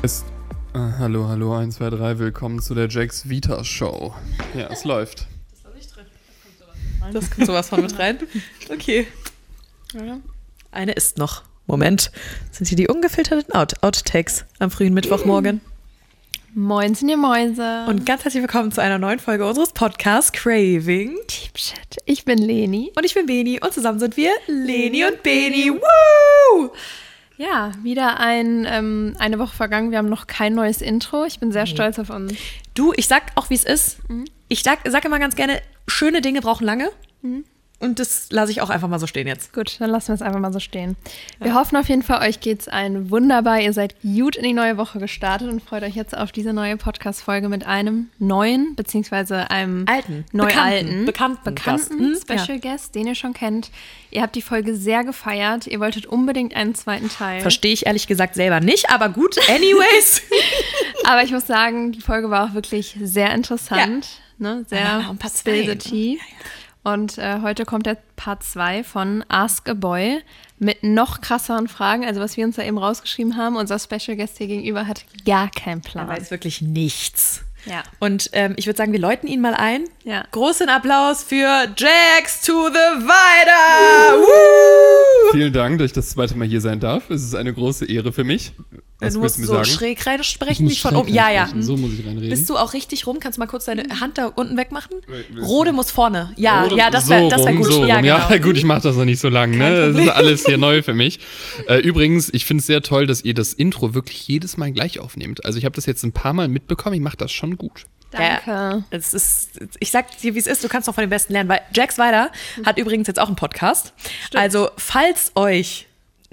Ist, äh, hallo, hallo, 1, 2, 3, willkommen zu der Jax Vita Show. Ja, es läuft. Das kommt sowas von mit rein. Okay. Eine ist noch. Moment. Das sind hier die ungefilterten Out Outtakes am frühen Mittwochmorgen. Moinsen, ihr Mäuse. Und ganz herzlich willkommen zu einer neuen Folge unseres Podcasts Craving. Deep Shit. Ich bin Leni. Und ich bin Beni und zusammen sind wir Leni und Beni. Woo! Ja, wieder ein, ähm, eine Woche vergangen. Wir haben noch kein neues Intro. Ich bin sehr stolz auf uns. Du, ich sag auch, wie es ist. Ich sag, sag immer ganz gerne, schöne Dinge brauchen lange. Und das lasse ich auch einfach mal so stehen jetzt. Gut, dann lassen wir es einfach mal so stehen. Wir hoffen auf jeden Fall, euch geht's ein wunderbar. Ihr seid gut in die neue Woche gestartet und freut euch jetzt auf diese neue Podcast-Folge mit einem neuen, beziehungsweise einem Alten, neu-alten, bekannten, bekannten Gast. bekannten Special Guest, den ihr schon kennt. Ihr habt die Folge sehr gefeiert. Ihr wolltet unbedingt einen zweiten Teil. Verstehe ich ehrlich gesagt selber nicht, aber gut, anyways. Aber ich muss sagen, die Folge war auch wirklich sehr interessant. Ne? Sehr Ja, und Part zwei, Und äh, heute kommt der Part 2 von Ask a Boy mit noch krasseren Fragen. Also was wir uns da eben rausgeschrieben haben. Unser Special Guest hier gegenüber hat gar keinen Er Plan. weiß wirklich nichts. Ja. Und ähm, ich würde sagen, wir läuten ihn mal ein. Ja. Großen Applaus für Jax to the! Woo! Vielen Dank, dass ich das zweite Mal hier sein darf. Es ist eine große Ehre für mich. Was du musst du mir so sagen? schräg rein Ich sprechen, muss nicht von oben. Ja, ja. reinsprechen, So muss ich reinreden. Bist du auch richtig rum? Kannst du mal kurz deine Hand da unten wegmachen? Rode muss vorne. Ja, Oder ja, das wäre so das wär gut. So ja, genau. ja, gut, ich mache das noch nicht so lange. Ne? Das ist alles hier neu für mich. Äh, übrigens, ich finde es sehr toll, dass ihr das Intro wirklich jedes Mal gleich aufnehmt. Also ich habe das jetzt ein paar Mal mitbekommen. Ich mache das schon gut. Danke. Es ist, ich sag dir, wie es ist, du kannst noch von den Besten lernen, weil Jax Weider hat übrigens jetzt auch einen Podcast. Also, falls euch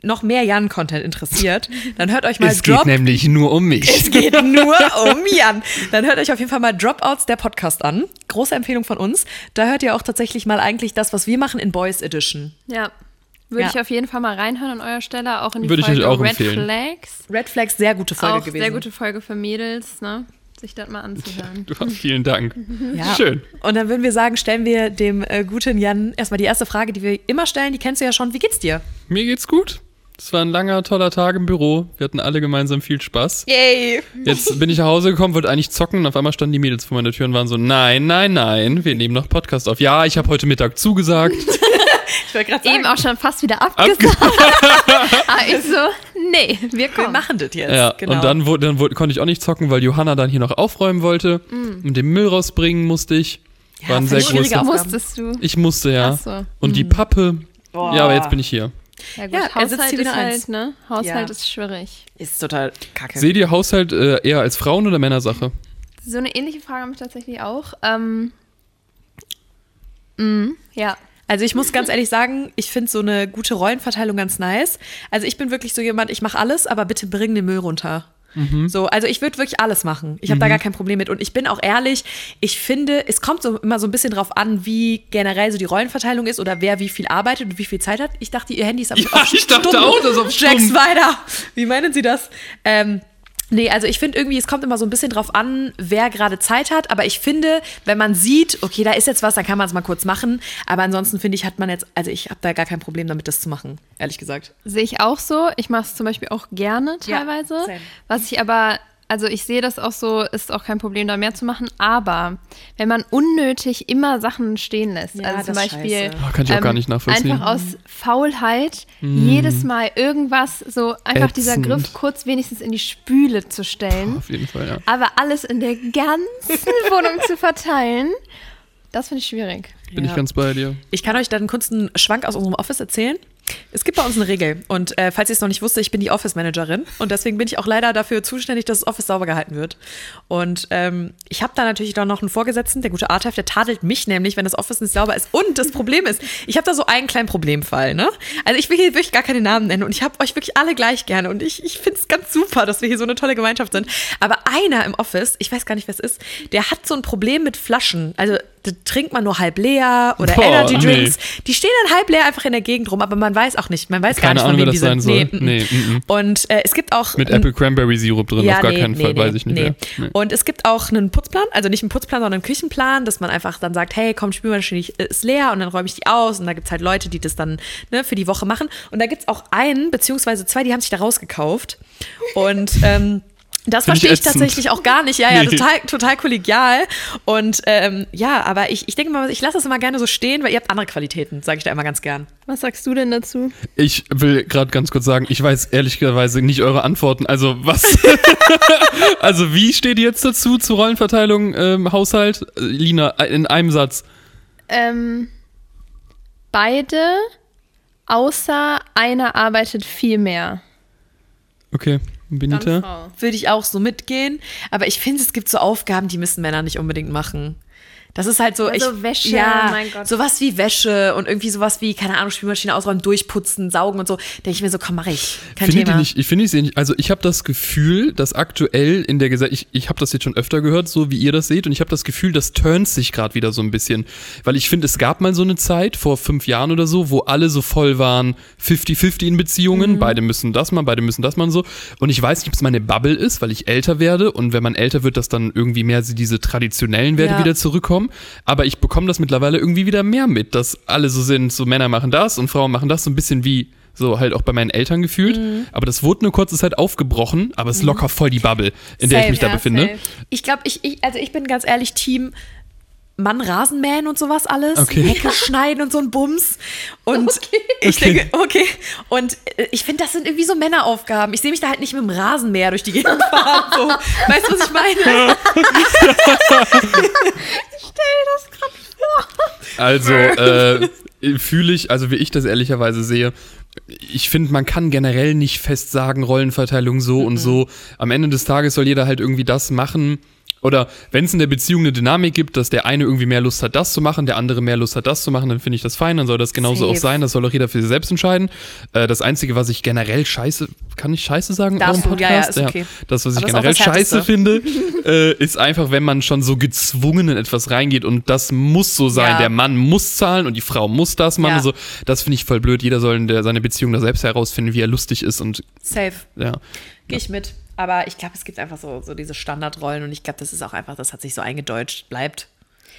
noch mehr Jan-Content interessiert, dann hört euch mal es geht Drop. nämlich nur um mich. Es geht nur um Jan. Dann hört euch auf jeden Fall mal Dropouts, der Podcast an. Große Empfehlung von uns. Da hört ihr auch tatsächlich mal eigentlich das, was wir machen in Boys Edition. Ja. Würde Ja. ich auf jeden Fall mal reinhören an eurer Stelle, auch in die Würde ich Folge euch auch Red empfehlen. Flags. Red Flags, sehr gute Folge auch gewesen. sehr gute Folge für Mädels, ne? Sich das mal anzuhören. Du, vielen Dank. Ja. Schön. Und dann würden wir sagen, stellen wir dem äh, guten Jan erstmal die erste Frage, die wir immer stellen. Die kennst du ja schon. Wie geht's dir? Mir geht's gut. Es war ein langer, toller Tag im Büro. Wir hatten alle gemeinsam viel Spaß. Yay! Jetzt bin ich nach Hause gekommen, wollte eigentlich zocken und auf einmal standen die Mädels vor meiner Tür und waren so, nein, nein, nein, wir nehmen noch Podcast auf. Ja, ich habe heute Mittag zugesagt. Ich wollte gerade Eben auch schon fast wieder abgesagt. Aber ich so, nee, wir wir kommen. machen das jetzt. Ja, genau. und dann, wurde, dann wurde, konnte ich auch nicht zocken, weil Johanna dann hier noch aufräumen wollte Mm. und den Müll rausbringen musste ich. War ein voll sehr. Aufgaben. Musstest du. Ich musste, ja. Ach so. Und die Pappe. Boah. Ja, aber jetzt bin ich hier. Ja, gut, Ja, er sitzt Haushalt ist halt, eins. ne? Haushalt Ja. ist schwierig. Ist total kacke. Seht ihr Haushalt äh, eher als Frauen- oder Männersache? So eine ähnliche Frage habe ich tatsächlich auch. Ähm, mm, ja. Also ich muss ganz ehrlich sagen, ich finde so eine gute Rollenverteilung ganz nice. Also ich bin wirklich so jemand, ich mache alles, aber bitte bring den Müll runter. So, also ich würde wirklich alles machen. Ich habe da gar kein Problem mit. Und ich bin auch ehrlich, ich finde, es kommt so immer so ein bisschen drauf an, wie generell so die Rollenverteilung ist oder wer wie viel arbeitet und wie viel Zeit hat. Ich dachte, ihr Handy ist auf, Ja, auf ich dachte auch, das auf stumm. weiter. Wie meinen Sie das? Ähm, Nee, also ich finde irgendwie, es kommt immer so ein bisschen drauf an, wer gerade Zeit hat. Aber ich finde, wenn man sieht, okay, da ist jetzt was, dann kann man es mal kurz machen. Aber ansonsten finde ich, hat man jetzt, also ich habe da gar kein Problem damit, das zu machen, ehrlich gesagt. Sehe ich auch so. Ich mache es zum Beispiel auch gerne Ja, teilweise. same. was ich aber, also ich sehe das auch so, ist auch kein Problem, da mehr zu machen. Aber wenn man unnötig immer Sachen stehen lässt, Ja, also zum Beispiel ähm. Oh, kann ich auch gar nicht nachvollziehen. Einfach aus Faulheit jedes Mal irgendwas, so einfach dieser Ätzend. Griff kurz wenigstens in die Spüle zu stellen. Auf jeden Fall, ja. Aber alles in der ganzen Wohnung zu verteilen, das finde ich schwierig. Bin Ja. ich ganz bei dir. Ich kann euch dann einen kurzen Schwank aus unserem Office erzählen. Es gibt bei uns eine Regel. Und äh, falls ihr es noch nicht wusstet, ich bin die Office-Managerin. Und deswegen bin ich auch leider dafür zuständig, dass das Office sauber gehalten wird. Und ähm, ich habe da natürlich dann noch einen Vorgesetzten, der gute Artef, der tadelt mich nämlich, wenn das Office nicht sauber ist. Und das Problem ist, ich habe da so einen kleinen Problemfall. Ne? Also ich will hier wirklich gar keine Namen nennen. Und ich habe euch wirklich alle gleich gerne. Und ich, ich finde es ganz super, dass wir hier so eine tolle Gemeinschaft sind. Aber einer im Office, ich weiß gar nicht, wer es ist, der hat so ein Problem mit Flaschen. Also da trinkt man nur halb leer oder Boah, Energy nee. Drinks. Die stehen dann halb leer einfach in der Gegend rum, aber man weiß auch nicht. Man weiß Keine gar Ahnung, nicht, wer von wem das die sein sind. soll. Nee, Nee, mm. mm, mm. Und äh, es gibt auch Mit Apple Cranberry Sirup drin, auf gar keinen Fall, weiß ich nicht. Nee. Und es gibt auch einen Putzplan, also nicht einen Putzplan, sondern einen Küchenplan, dass man einfach dann sagt, hey, komm, Spülmaschine ist leer und dann räume ich die aus und da gibt es halt Leute, die das dann ne, für die Woche machen. Und da gibt es auch einen, beziehungsweise zwei, die haben sich da rausgekauft und ähm, Das Find ich verstehe ich, ätzend. tatsächlich auch gar nicht. Ja, ja, Nee. total, total kollegial. Und ähm, ja, aber ich, ich denke mal, ich lasse das immer gerne so stehen, weil ihr habt andere Qualitäten, sage ich da immer ganz gern. Was sagst du denn dazu? Ich will gerade ganz kurz sagen, ich weiß ehrlicherweise nicht eure Antworten. Also was? also wie steht ihr jetzt dazu zur Rollenverteilung im Haushalt? Äh, Lina, in einem Satz. Ähm, beide, außer einer arbeitet viel mehr. Okay, Frau. Würde ich auch so mitgehen. Aber ich finde, es gibt so Aufgaben, die müssen Männer nicht unbedingt machen. Das ist halt so. Also ich, Wäsche, ja, mein Gott. Sowas wie Wäsche und irgendwie sowas wie, keine Ahnung, Spülmaschine ausräumen, durchputzen, saugen und so. Denke ich mir so, komm, mach ich. Kein Findet Thema. nicht, ich finde ich nicht, also ich habe das Gefühl, dass aktuell in der Gesellschaft, ich, ich habe das jetzt schon öfter gehört, so wie ihr das seht, und ich habe das Gefühl, das turnt sich gerade wieder so ein bisschen. Weil ich finde, es gab mal so eine Zeit, vor fünf Jahren oder so, wo alle so voll waren, 50-50 in Beziehungen, beide müssen das machen, beide müssen das machen so. Und ich weiß nicht, ob es meine Bubble ist, weil ich älter werde und wenn man älter wird, dass dann irgendwie mehr so diese traditionellen Werte Ja. wieder zurückkommen. Aber ich bekomme das mittlerweile irgendwie wieder mehr mit, dass alle so sind, so Männer machen das und Frauen machen das, so ein bisschen wie so halt auch bei meinen Eltern gefühlt. Mhm. Aber das wurde eine kurze Zeit aufgebrochen, aber es ist locker voll die Bubble, in der ich Safe, mich da ja, befinde. safe. Ich glaube, ich, ich, also ich bin ganz ehrlich, Team Mann Rasenmähen und sowas alles, Okay. Hecke schneiden und so ein Bums. Und ich Okay. denke, okay. Und äh, ich finde, das sind irgendwie so Männeraufgaben. Ich sehe mich da halt nicht mit dem Rasenmäher durch die Gegend fahren. So. Weißt du, was ich meine? Also äh, fühle ich, also wie ich das ehrlicherweise sehe, ich finde, man kann generell nicht fest sagen, Rollenverteilung so Mhm. und so. Am Ende des Tages soll jeder halt irgendwie das machen. Oder wenn es in der Beziehung eine Dynamik gibt, dass der eine irgendwie mehr Lust hat, das zu machen, der andere mehr Lust hat, das zu machen, dann finde ich das fein, dann soll das genauso Safe. auch sein, das soll auch jeder für sich selbst entscheiden. Äh, das Einzige, was ich generell scheiße, kann ich scheiße sagen? Darfst du, ja, ja, Podcast? ist okay. Das, was ich generell scheiße finde, äh, ist einfach, wenn man schon so gezwungen in etwas reingeht und das muss so sein. Ja. Der Mann muss zahlen und die Frau muss das machen. Ja. und So. Das finde ich voll blöd. Jeder soll in der, seine Beziehung da selbst herausfinden, wie er lustig ist und Safe. ja. Gehe ich mit. Aber ich glaube, es gibt einfach so, so diese Standardrollen und ich glaube, das ist auch einfach, das hat sich so eingedeutscht, bleibt.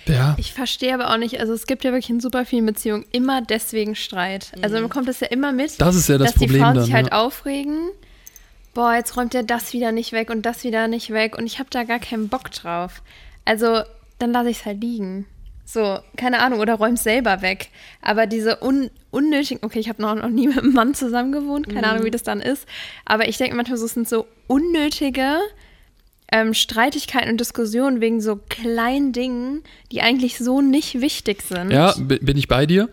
Ja. Ich verstehe aber auch nicht, also es gibt ja wirklich in super vielen Beziehungen immer deswegen Streit. Also man kommt es ja immer mit, Das ist ja das dass Problem die Frauen dann, sich halt ja. aufregen. Boah, jetzt räumt er das wieder nicht weg und das wieder nicht weg und ich habe da gar keinen Bock drauf. Also dann lasse ich es halt liegen. So, keine Ahnung, oder räum's selber weg. Aber diese un unnötigen, okay, ich habe noch, noch nie mit einem Mann zusammen gewohnt, keine Ahnung, wie das dann ist. Aber ich denke manchmal, so, es sind so unnötige ähm, Streitigkeiten und Diskussionen wegen so kleinen Dingen, die eigentlich so nicht wichtig sind. Ja, bi- bin ich bei dir.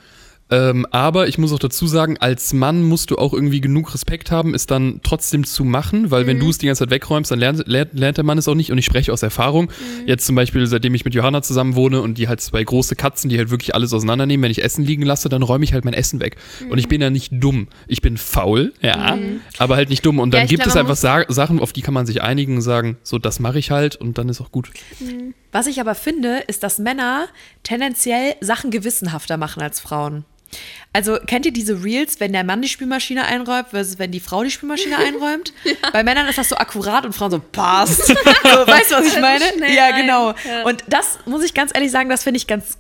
Ähm, aber ich muss auch dazu sagen, als Mann musst du auch irgendwie genug Respekt haben, es dann trotzdem zu machen, weil Mhm. wenn du es die ganze Zeit wegräumst, dann lernt, lernt, lernt der Mann es auch nicht und ich spreche aus Erfahrung. Mhm. Jetzt zum Beispiel, seitdem ich mit Johanna zusammen wohne und die halt zwei große Katzen, die halt wirklich alles auseinandernehmen, wenn ich Essen liegen lasse, dann räume ich halt mein Essen weg. Und Mhm. ich bin ja nicht dumm. Ich bin faul, ja, aber halt nicht dumm. Und dann Ja, gibt glaub, es einfach Sa Sachen, auf die kann man sich einigen und sagen, so, das mache ich halt und dann ist auch gut. Was ich aber finde, ist, dass Männer tendenziell Sachen gewissenhafter machen als Frauen. Also kennt ihr diese Reels, wenn der Mann die Spülmaschine einräumt versus wenn die Frau die Spülmaschine einräumt? Bei Männern ist das so akkurat und Frauen so passt. so, weißt du, was ich meine? Ja, genau. Ja. Und das muss ich ganz ehrlich sagen, das finde ich ganz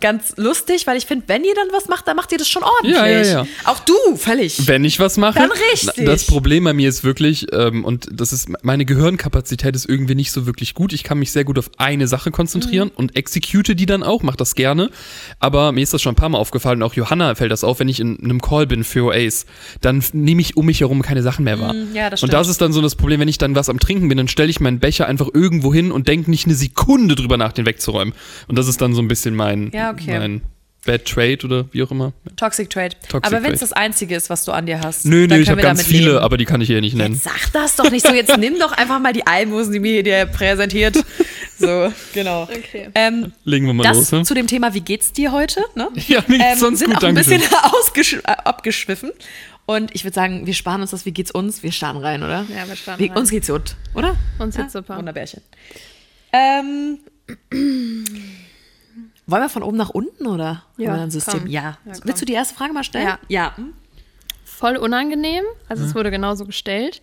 ganz lustig, weil ich finde, wenn ihr dann was macht, dann macht ihr das schon ordentlich. Ja, ja, ja. Auch du, völlig. Wenn ich was mache. Dann richtig. Das Problem bei mir ist wirklich, ähm, und das ist, meine Gehirnkapazität ist irgendwie nicht so wirklich gut. Ich kann mich sehr gut auf eine Sache konzentrieren Mhm. und execute die dann auch, mache das gerne. Aber mir ist das schon ein paar Mal aufgefallen, und auch Johanna fällt das auf, wenn ich in einem Call bin für OAs, dann nehme ich um mich herum keine Sachen mehr wahr. Mm, ja, das und das ist dann so das Problem, wenn ich dann was am Trinken bin, dann stelle ich meinen Becher einfach irgendwo hin und denke nicht eine Sekunde drüber nach, den wegzuräumen. Und das ist dann so ein bisschen mein, Ja, okay. mein Bad Trade oder wie auch immer. Toxic Trade. Toxic aber wenn es das Einzige ist, was du an dir hast, Nö, dann nö, ich können habe wir ganz damit viele, leben. aber die kann ich hier nicht nennen. Jetzt sag das doch nicht so. Jetzt nimm doch einfach mal die Almosen, die mir hier präsentiert. So, genau. Okay. Ähm, Legen wir mal das los. Ne? zu dem Thema, wie geht's dir heute? Ne? Ja, mir geht's sonst sind gut, auch ein bisschen ausgesch äh, abgeschwiffen. Und ich würde sagen, wir sparen uns das, wie geht's uns? Wir starten rein, oder? Ja, wir starten wie, rein. Uns geht's gut, oder? Uns geht's super. Wunderbärchen. Ähm, wollen wir von oben nach unten, oder? Ja, Haben wir ein System? komm. Ja. Ja, komm. Willst du die erste Frage mal stellen? Ja. Ja. Voll unangenehm, also es wurde genauso gestellt.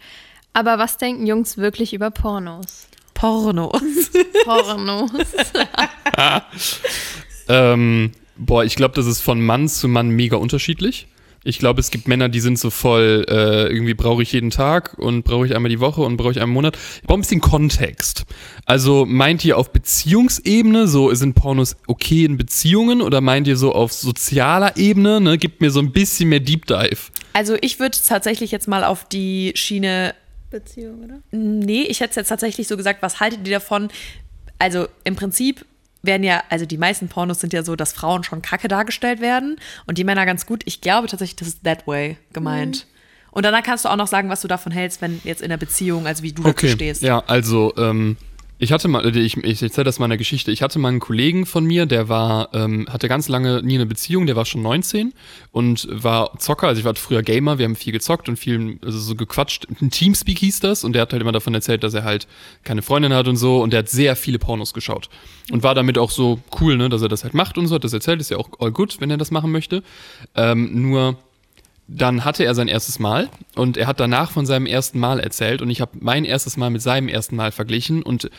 Aber was denken Jungs wirklich über Pornos? Pornos. Pornos. Ähm, boah, ich glaube, das ist von Mann zu Mann mega unterschiedlich. Ich glaube, es gibt Männer, die sind so voll, äh, irgendwie brauche ich jeden Tag und brauche ich einmal die Woche und brauche ich einmal im Monat. Ich brauche ein bisschen Kontext. Also meint ihr auf Beziehungsebene, so sind Pornos okay in Beziehungen oder meint ihr so auf sozialer Ebene? Ne? Gibt mir so ein bisschen mehr Deep Dive. Also ich würde tatsächlich jetzt mal auf die Schiene Beziehung, oder? Nee, ich hätte es jetzt tatsächlich so gesagt, was haltet ihr davon? Also im Prinzip werden ja, also die meisten Pornos sind ja so, dass Frauen schon kacke dargestellt werden und die Männer ganz gut. Ich glaube tatsächlich, das ist that way gemeint. Und danach kannst du auch noch sagen, was du davon hältst, wenn jetzt in der Beziehung, also wie du dazu stehst. Ja, also ähm, ich hatte mal, äh, ich, ich erzähle das mal eine Geschichte. Ich hatte mal einen Kollegen von mir, der war, ähm, hatte ganz lange nie eine Beziehung, der war schon 19 und war Zocker. Also ich war früher Gamer, wir haben viel gezockt und viel also so gequatscht. Ein Teamspeak hieß das und der hat halt immer davon erzählt, dass er halt keine Freundin hat und so und der hat sehr viele Pornos geschaut und war damit auch so cool, ne, dass er das halt macht und so, hat das erzählt, ist ja auch all good, wenn er das machen möchte. Ähm, nur dann hatte er sein erstes Mal und er hat danach von seinem ersten Mal erzählt und ich habe mein erstes Mal mit seinem ersten Mal verglichen und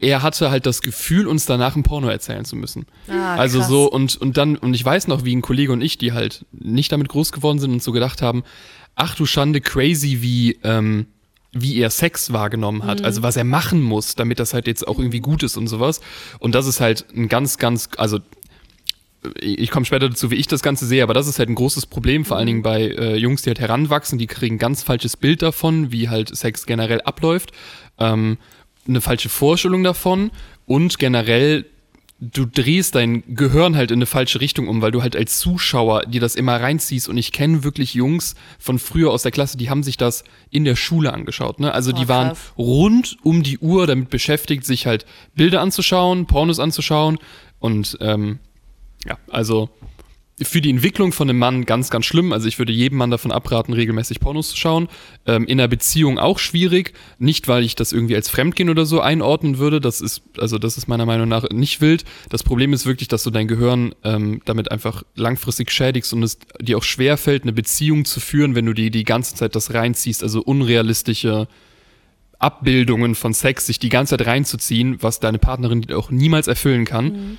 er hatte halt das Gefühl, uns danach ein Porno erzählen zu müssen. Ah, also krass. so und, und dann, und ich weiß noch, wie ein Kollege und ich, die halt nicht damit groß geworden sind und so gedacht haben, ach du Schande, crazy, wie, ähm, wie er Sex wahrgenommen hat, also was er machen muss, damit das halt jetzt auch irgendwie gut ist und sowas. Und das ist halt ein ganz, ganz, also ich komme später dazu, wie ich das Ganze sehe, aber das ist halt ein großes Problem, vor allen Dingen bei äh, Jungs, die halt heranwachsen, die kriegen ein ganz falsches Bild davon, wie halt Sex generell abläuft, ähm, eine falsche Vorstellung davon und generell du drehst dein Gehirn halt in eine falsche Richtung um, weil du halt als Zuschauer dir das immer reinziehst und ich kenne wirklich Jungs von früher aus der Klasse, die haben sich das in der Schule angeschaut, ne? Also die Oh, waren krass. rund um die Uhr damit beschäftigt, sich halt Bilder anzuschauen, Pornos anzuschauen und ähm, ja, also für die Entwicklung von einem Mann ganz, ganz schlimm. Also ich würde jedem Mann davon abraten, regelmäßig Pornos zu schauen. Ähm, in einer Beziehung auch schwierig. Nicht, weil ich das irgendwie als Fremdgehen oder so einordnen würde. Das ist, also das ist meiner Meinung nach nicht wild. Das Problem ist wirklich, dass du dein Gehirn ähm, damit einfach langfristig schädigst und es dir auch schwerfällt, eine Beziehung zu führen, wenn du dir die ganze Zeit das reinziehst. Also unrealistische Abbildungen von Sex, sich die ganze Zeit reinzuziehen, was deine Partnerin auch niemals erfüllen kann.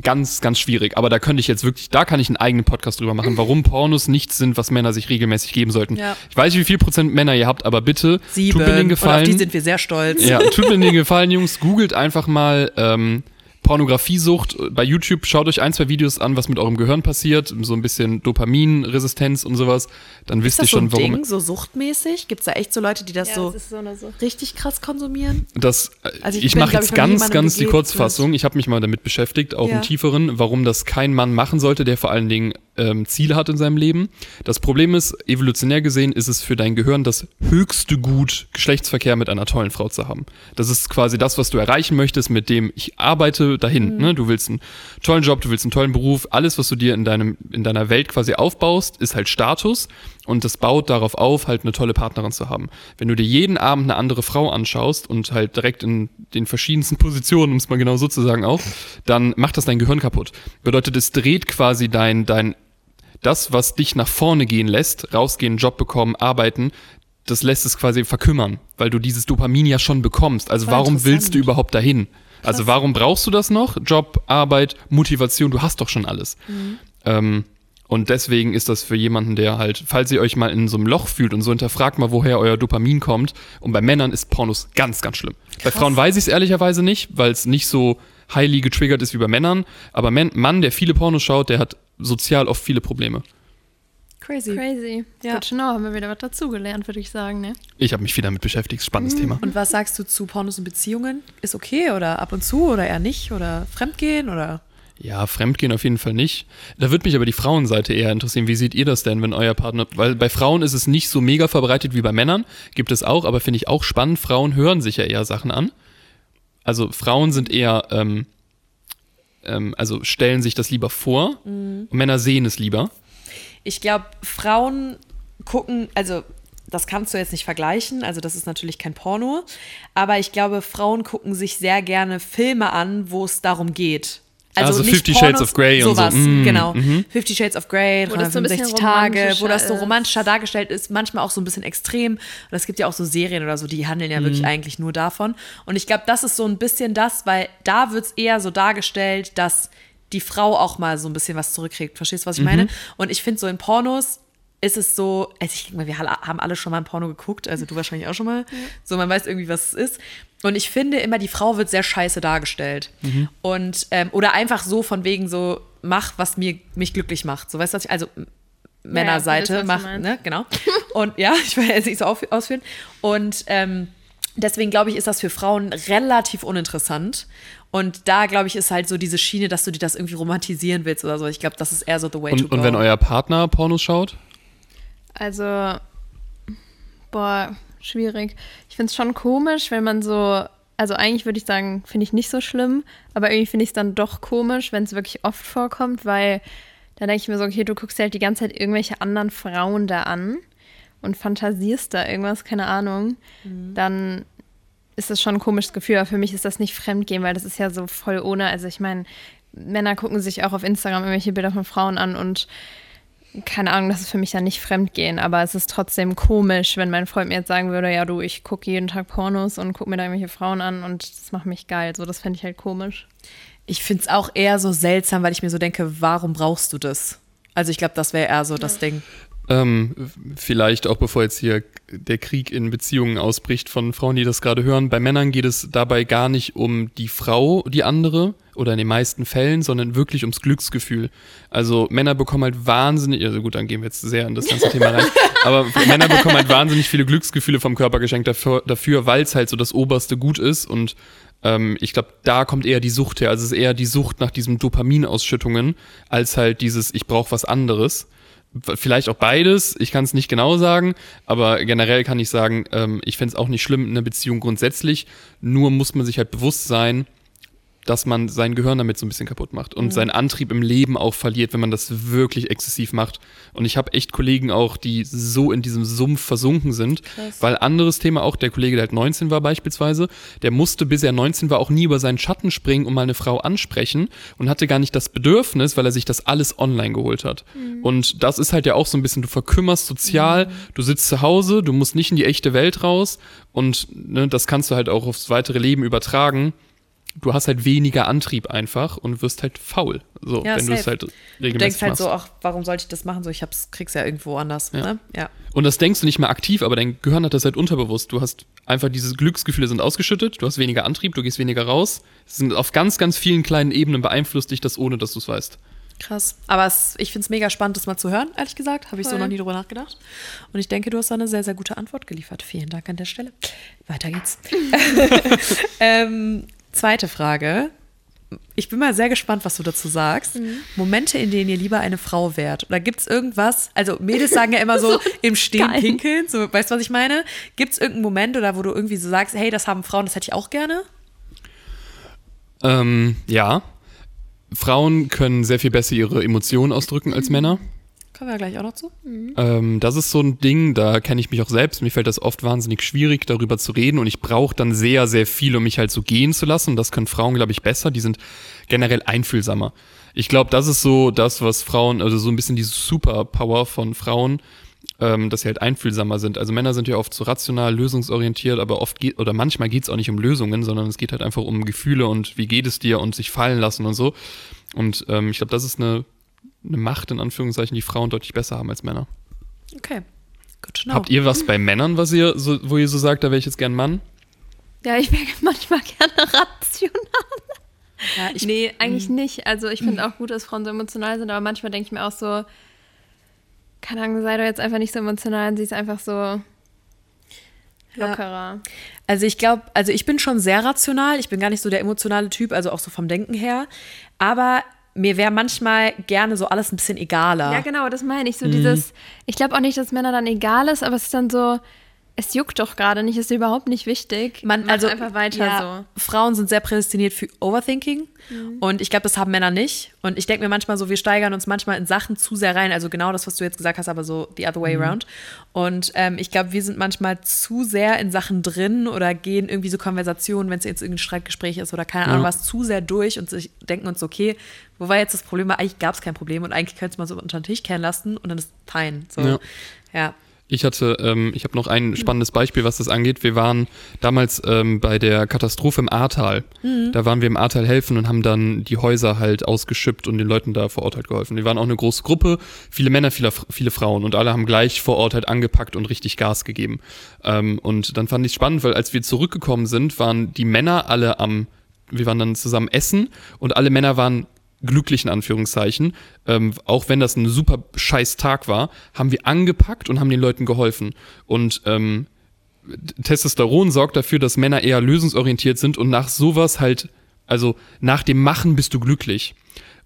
Ganz, ganz schwierig. Aber da könnte ich jetzt wirklich, da kann ich einen eigenen Podcast drüber machen, warum Pornos nichts sind, was Männer sich regelmäßig geben sollten. Ja. Ich weiß nicht, wie viel Prozent Männer ihr habt, aber bitte Sieben. tut mir den Und auf die Gefallen. sind wir sehr stolz. Ja, tut mir den Gefallen, Jungs. Googelt einfach mal ähm, Pornografiesucht bei YouTube. Schaut euch ein, zwei Videos an, was mit eurem Gehirn passiert. So ein bisschen Dopaminresistenz und sowas. Dann Ist wisst ihr das so schon, ein warum. Ding, so suchtmäßig? Gibt es da echt so Leute, die das Ja, so das ist so richtig krass konsumieren? Das, Also ich ich mache jetzt ich, ganz, ganz die. Kurzfassung. Ich habe mich mal damit beschäftigt, auch Ja. im tieferen, warum das kein Mann machen sollte, der vor allen Dingen ähm, Ziele hat in seinem Leben. Das Problem ist, evolutionär gesehen ist es für dein Gehirn das höchste Gut, Geschlechtsverkehr mit einer tollen Frau zu haben. Das ist quasi das, was du erreichen möchtest, mit dem ich arbeite dahin. Ne? Du willst einen tollen Job, du willst einen tollen Beruf. Alles, was du dir in, deinem, in deiner Welt quasi aufbaust, ist halt Status. Und das baut darauf auf, halt eine tolle Partnerin zu haben. Wenn du dir jeden Abend eine andere Frau anschaust und halt direkt in den verschiedensten Positionen, um es mal genau so zu sagen auch, dann macht das dein Gehirn kaputt. Bedeutet, es dreht quasi dein, dein, das, was dich nach vorne gehen lässt, rausgehen, Job bekommen, arbeiten, das lässt es quasi verkümmern, weil du dieses Dopamin ja schon bekommst. Also Voll warum willst du überhaupt dahin? Also warum brauchst du das noch? Job, Arbeit, Motivation, du hast doch schon alles. Ähm, und deswegen ist das für jemanden, der halt, falls ihr euch mal in so einem Loch fühlt und so hinterfragt mal, woher euer Dopamin kommt. Und bei Männern ist Pornos ganz, ganz schlimm. Bei Frauen weiß ich es ehrlicherweise nicht, weil es nicht so highly getriggert ist wie bei Männern. Aber Man, Mann, der viele Pornos schaut, der hat sozial oft viele Probleme. Crazy. Crazy. Ja. Good to know. Haben wir wieder was dazugelernt, würde ich sagen, ne? Ich habe mich viel damit beschäftigt, spannendes Thema. Und was sagst du zu Pornos und Beziehungen? Ist okay oder ab und zu oder eher nicht? Oder Fremdgehen oder? Ja, Fremdgehen auf jeden Fall nicht. Da würde mich aber die Frauenseite eher interessieren. Wie seht ihr das denn, wenn euer Partner, weil bei Frauen ist es nicht so mega verbreitet wie bei Männern, gibt es auch, aber finde ich auch spannend, Frauen hören sich ja eher Sachen an. Also Frauen sind eher, ähm, ähm, also stellen sich das lieber vor und Männer sehen es lieber. Ich glaube, Frauen gucken, also das kannst du jetzt nicht vergleichen, also das ist natürlich kein Porno, aber ich glaube, Frauen gucken sich sehr gerne Filme an, wo es darum geht. Also nicht Fifty Shades of Grey und so. sowas, Mm, genau. Fifty Shades of Grey, Wo das so ein bisschen 365 Tage, wo romantischer das so ist. romantischer dargestellt ist, manchmal auch so ein bisschen extrem. Und es gibt ja auch so Serien oder so, die handeln ja Mhm. wirklich eigentlich nur davon. Und ich glaube, das ist so ein bisschen das, weil da wird es eher so dargestellt, dass die Frau auch mal so ein bisschen was zurückkriegt. Verstehst du, was ich Mhm. meine? Und ich finde so in Pornos ist es so, also ich denke mal, wir haben alle schon mal ein Porno geguckt, also du wahrscheinlich auch schon mal. So, man weiß irgendwie, was es ist. Und ich finde immer, die Frau wird sehr scheiße dargestellt. Und, ähm, oder einfach so von wegen so, mach, was mir, mich glücklich macht. So, weißt du, was ich, also Männerseite Ja, macht, ne, genau. Und ja, ich will jetzt nicht so auf, ausführen. Und ähm, deswegen glaube ich, ist das für Frauen relativ uninteressant. Und da, glaube ich, ist halt so diese Schiene, dass du dir das irgendwie romantisieren willst oder so. Ich glaube, das ist eher so the way to Und, go. und wenn euer Partner Pornos schaut? Also, boah, schwierig. Ich finde es schon komisch, wenn man so, also eigentlich würde ich sagen, finde ich nicht so schlimm, aber irgendwie finde ich es dann doch komisch, wenn es wirklich oft vorkommt, weil dann denke ich mir so, okay, du guckst dir halt die ganze Zeit irgendwelche anderen Frauen da an und fantasierst da irgendwas, keine Ahnung, dann ist das schon ein komisches Gefühl. Aber für mich ist das nicht Fremdgehen, weil das ist ja so voll ohne. Also ich meine, Männer gucken sich auch auf Instagram irgendwelche Bilder von Frauen an und keine Ahnung, das ist für mich dann nicht Fremdgehen, aber es ist trotzdem komisch, wenn mein Freund mir jetzt sagen würde, ja du, ich gucke jeden Tag Pornos und gucke mir da irgendwelche Frauen an und das macht mich geil. So, das fände ich halt komisch. Ich finde es auch eher so seltsam, weil ich mir so denke, warum brauchst du das? Also ich glaube, das wäre eher so das Ding. Ähm, vielleicht auch bevor jetzt hier der Krieg in Beziehungen ausbricht von Frauen, die das gerade hören. Bei Männern geht es dabei gar nicht um die Frau, die andere, oder in den meisten Fällen, sondern wirklich ums Glücksgefühl. Also Männer bekommen halt wahnsinnig, also gut, dann gehen wir jetzt sehr in das ganze Thema rein, aber Männer bekommen halt wahnsinnig viele Glücksgefühle vom Körper geschenkt dafür, dafür weil es halt so das oberste Gut ist und ähm, ich glaube, da kommt eher die Sucht her. Also es ist eher die Sucht nach diesen Dopaminausschüttungen, als halt dieses, ich brauche was anderes. Vielleicht auch beides, ich kann es nicht genau sagen, aber generell kann ich sagen, ähm, ich fände es auch nicht schlimm in einer Beziehung grundsätzlich, nur muss man sich halt bewusst sein, dass man sein Gehirn damit so ein bisschen kaputt macht und seinen Antrieb im Leben auch verliert, wenn man das wirklich exzessiv macht. Und ich habe echt Kollegen auch, die so in diesem Sumpf versunken sind, weil anderes Thema auch, der Kollege, der halt 19 war beispielsweise, der musste, bis er 19 war, auch nie über seinen Schatten springen und mal eine Frau ansprechen und hatte gar nicht das Bedürfnis, weil er sich das alles online geholt hat. Und das ist halt ja auch so ein bisschen, du verkümmerst sozial, du sitzt zu Hause, du musst nicht in die echte Welt raus und ne, das kannst du halt auch aufs weitere Leben übertragen du hast halt weniger Antrieb einfach und wirst halt faul, so, Ja, wenn du es halt Du regelmäßig denkst halt machst. so, ach, warum sollte ich das machen? So, ich hab's, krieg's ja irgendwo anders. Ja. Ne? ja. Und das denkst du nicht mehr aktiv, aber dein Gehirn hat das halt unterbewusst. Du hast einfach diese Glücksgefühle sind ausgeschüttet, du hast weniger Antrieb, du gehst weniger raus. Es sind auf ganz, ganz vielen kleinen Ebenen beeinflusst dich das, ohne dass du es weißt. Krass. Aber es, ich finde es mega spannend, das mal zu hören, ehrlich gesagt. Habe ich so Voll. noch nie drüber nachgedacht. Und ich denke, du hast da eine sehr, sehr gute Antwort geliefert. Vielen Dank an der Stelle. Weiter geht's. ähm, zweite Frage. Ich bin mal sehr gespannt, was du dazu sagst. Momente, in denen ihr lieber eine Frau wärt. Oder gibt es irgendwas? Also, Mädels sagen ja immer so, im Stehen geil. pinkeln. So, weißt du, was ich meine? Gibt es irgendeinen Moment oder wo du irgendwie so sagst, hey, das haben Frauen, das hätte ich auch gerne? Ähm, ja. Frauen können sehr viel besser ihre Emotionen ausdrücken als Männer. Kommen wir gleich auch noch zu. Ähm, das ist so ein Ding, da kenne ich mich auch selbst. Mir fällt das oft wahnsinnig schwierig, darüber zu reden. Und ich brauche dann sehr, sehr viel, um mich halt so gehen zu lassen. Und das können Frauen, glaube ich, besser. Die sind generell einfühlsamer. Ich glaube, das ist so das, was Frauen, also so ein bisschen die Superpower von Frauen, ähm, dass sie halt einfühlsamer sind. Also Männer sind ja oft so rational, lösungsorientiert, aber oft geht, oder manchmal geht es auch nicht um Lösungen, sondern es geht halt einfach um Gefühle und wie geht es dir und sich fallen lassen und so. Und ähm, ich glaube, das ist eine, eine Macht, in Anführungszeichen, die Frauen deutlich besser haben als Männer. Okay. To know. Habt ihr was bei Männern, was ihr so, wo ihr so sagt, da wäre ich jetzt gern Mann? Ja, ich wäre manchmal gerne rational. ja, ich, nee, eigentlich nicht. Also ich finde auch gut, dass Frauen so emotional sind, aber manchmal denke ich mir auch so, keine Ahnung, sei doch jetzt einfach nicht so emotional, sie ist einfach so lockerer. Also ich glaube, also ich bin schon sehr rational. Ich bin gar nicht so der emotionale Typ, also auch so vom Denken her. Aber mir wäre manchmal gerne so alles ein bisschen egaler. Ja, genau, das meine ich. So dieses, ich glaube auch nicht, dass Männer dann egal ist, aber es ist dann so, es juckt doch gerade nicht, ist überhaupt nicht wichtig. Man, Mach also einfach weiter ja, Frauen sind sehr prädestiniert für Overthinking und ich glaube, das haben Männer nicht. Und ich denke mir manchmal so, wir steigern uns manchmal in Sachen zu sehr rein. Also genau das, was du jetzt gesagt hast, aber so the other way around. Und ähm, ich glaube, wir sind manchmal zu sehr in Sachen drin oder gehen irgendwie so Konversationen, wenn es jetzt irgendein Streitgespräch ist oder keine Ahnung Ja. was, zu sehr durch und sich, denken uns, okay, wo war jetzt das Problem? Weil eigentlich gab es kein Problem und eigentlich könnte man so unter den Tisch kehren lassen und dann ist fein. So. Ja. ja. Ich hatte, ähm, ich habe noch ein spannendes Beispiel, was das angeht. Wir waren damals ähm, bei der Katastrophe im Ahrtal. Da waren wir im Ahrtal helfen und haben dann die Häuser halt ausgeschippt und den Leuten da vor Ort halt geholfen. Wir waren auch eine große Gruppe, viele Männer, viele, viele Frauen und alle haben gleich vor Ort halt angepackt und richtig Gas gegeben. Ähm, und dann fand ich spannend, weil als wir zurückgekommen sind, waren die Männer alle am, wir waren dann zusammen essen und alle Männer waren glücklichen Anführungszeichen, ähm, auch wenn das ein super scheiß Tag war, haben wir angepackt und haben den Leuten geholfen. Und ähm, Testosteron sorgt dafür, dass Männer eher lösungsorientiert sind und nach sowas halt, also nach dem Machen bist du glücklich.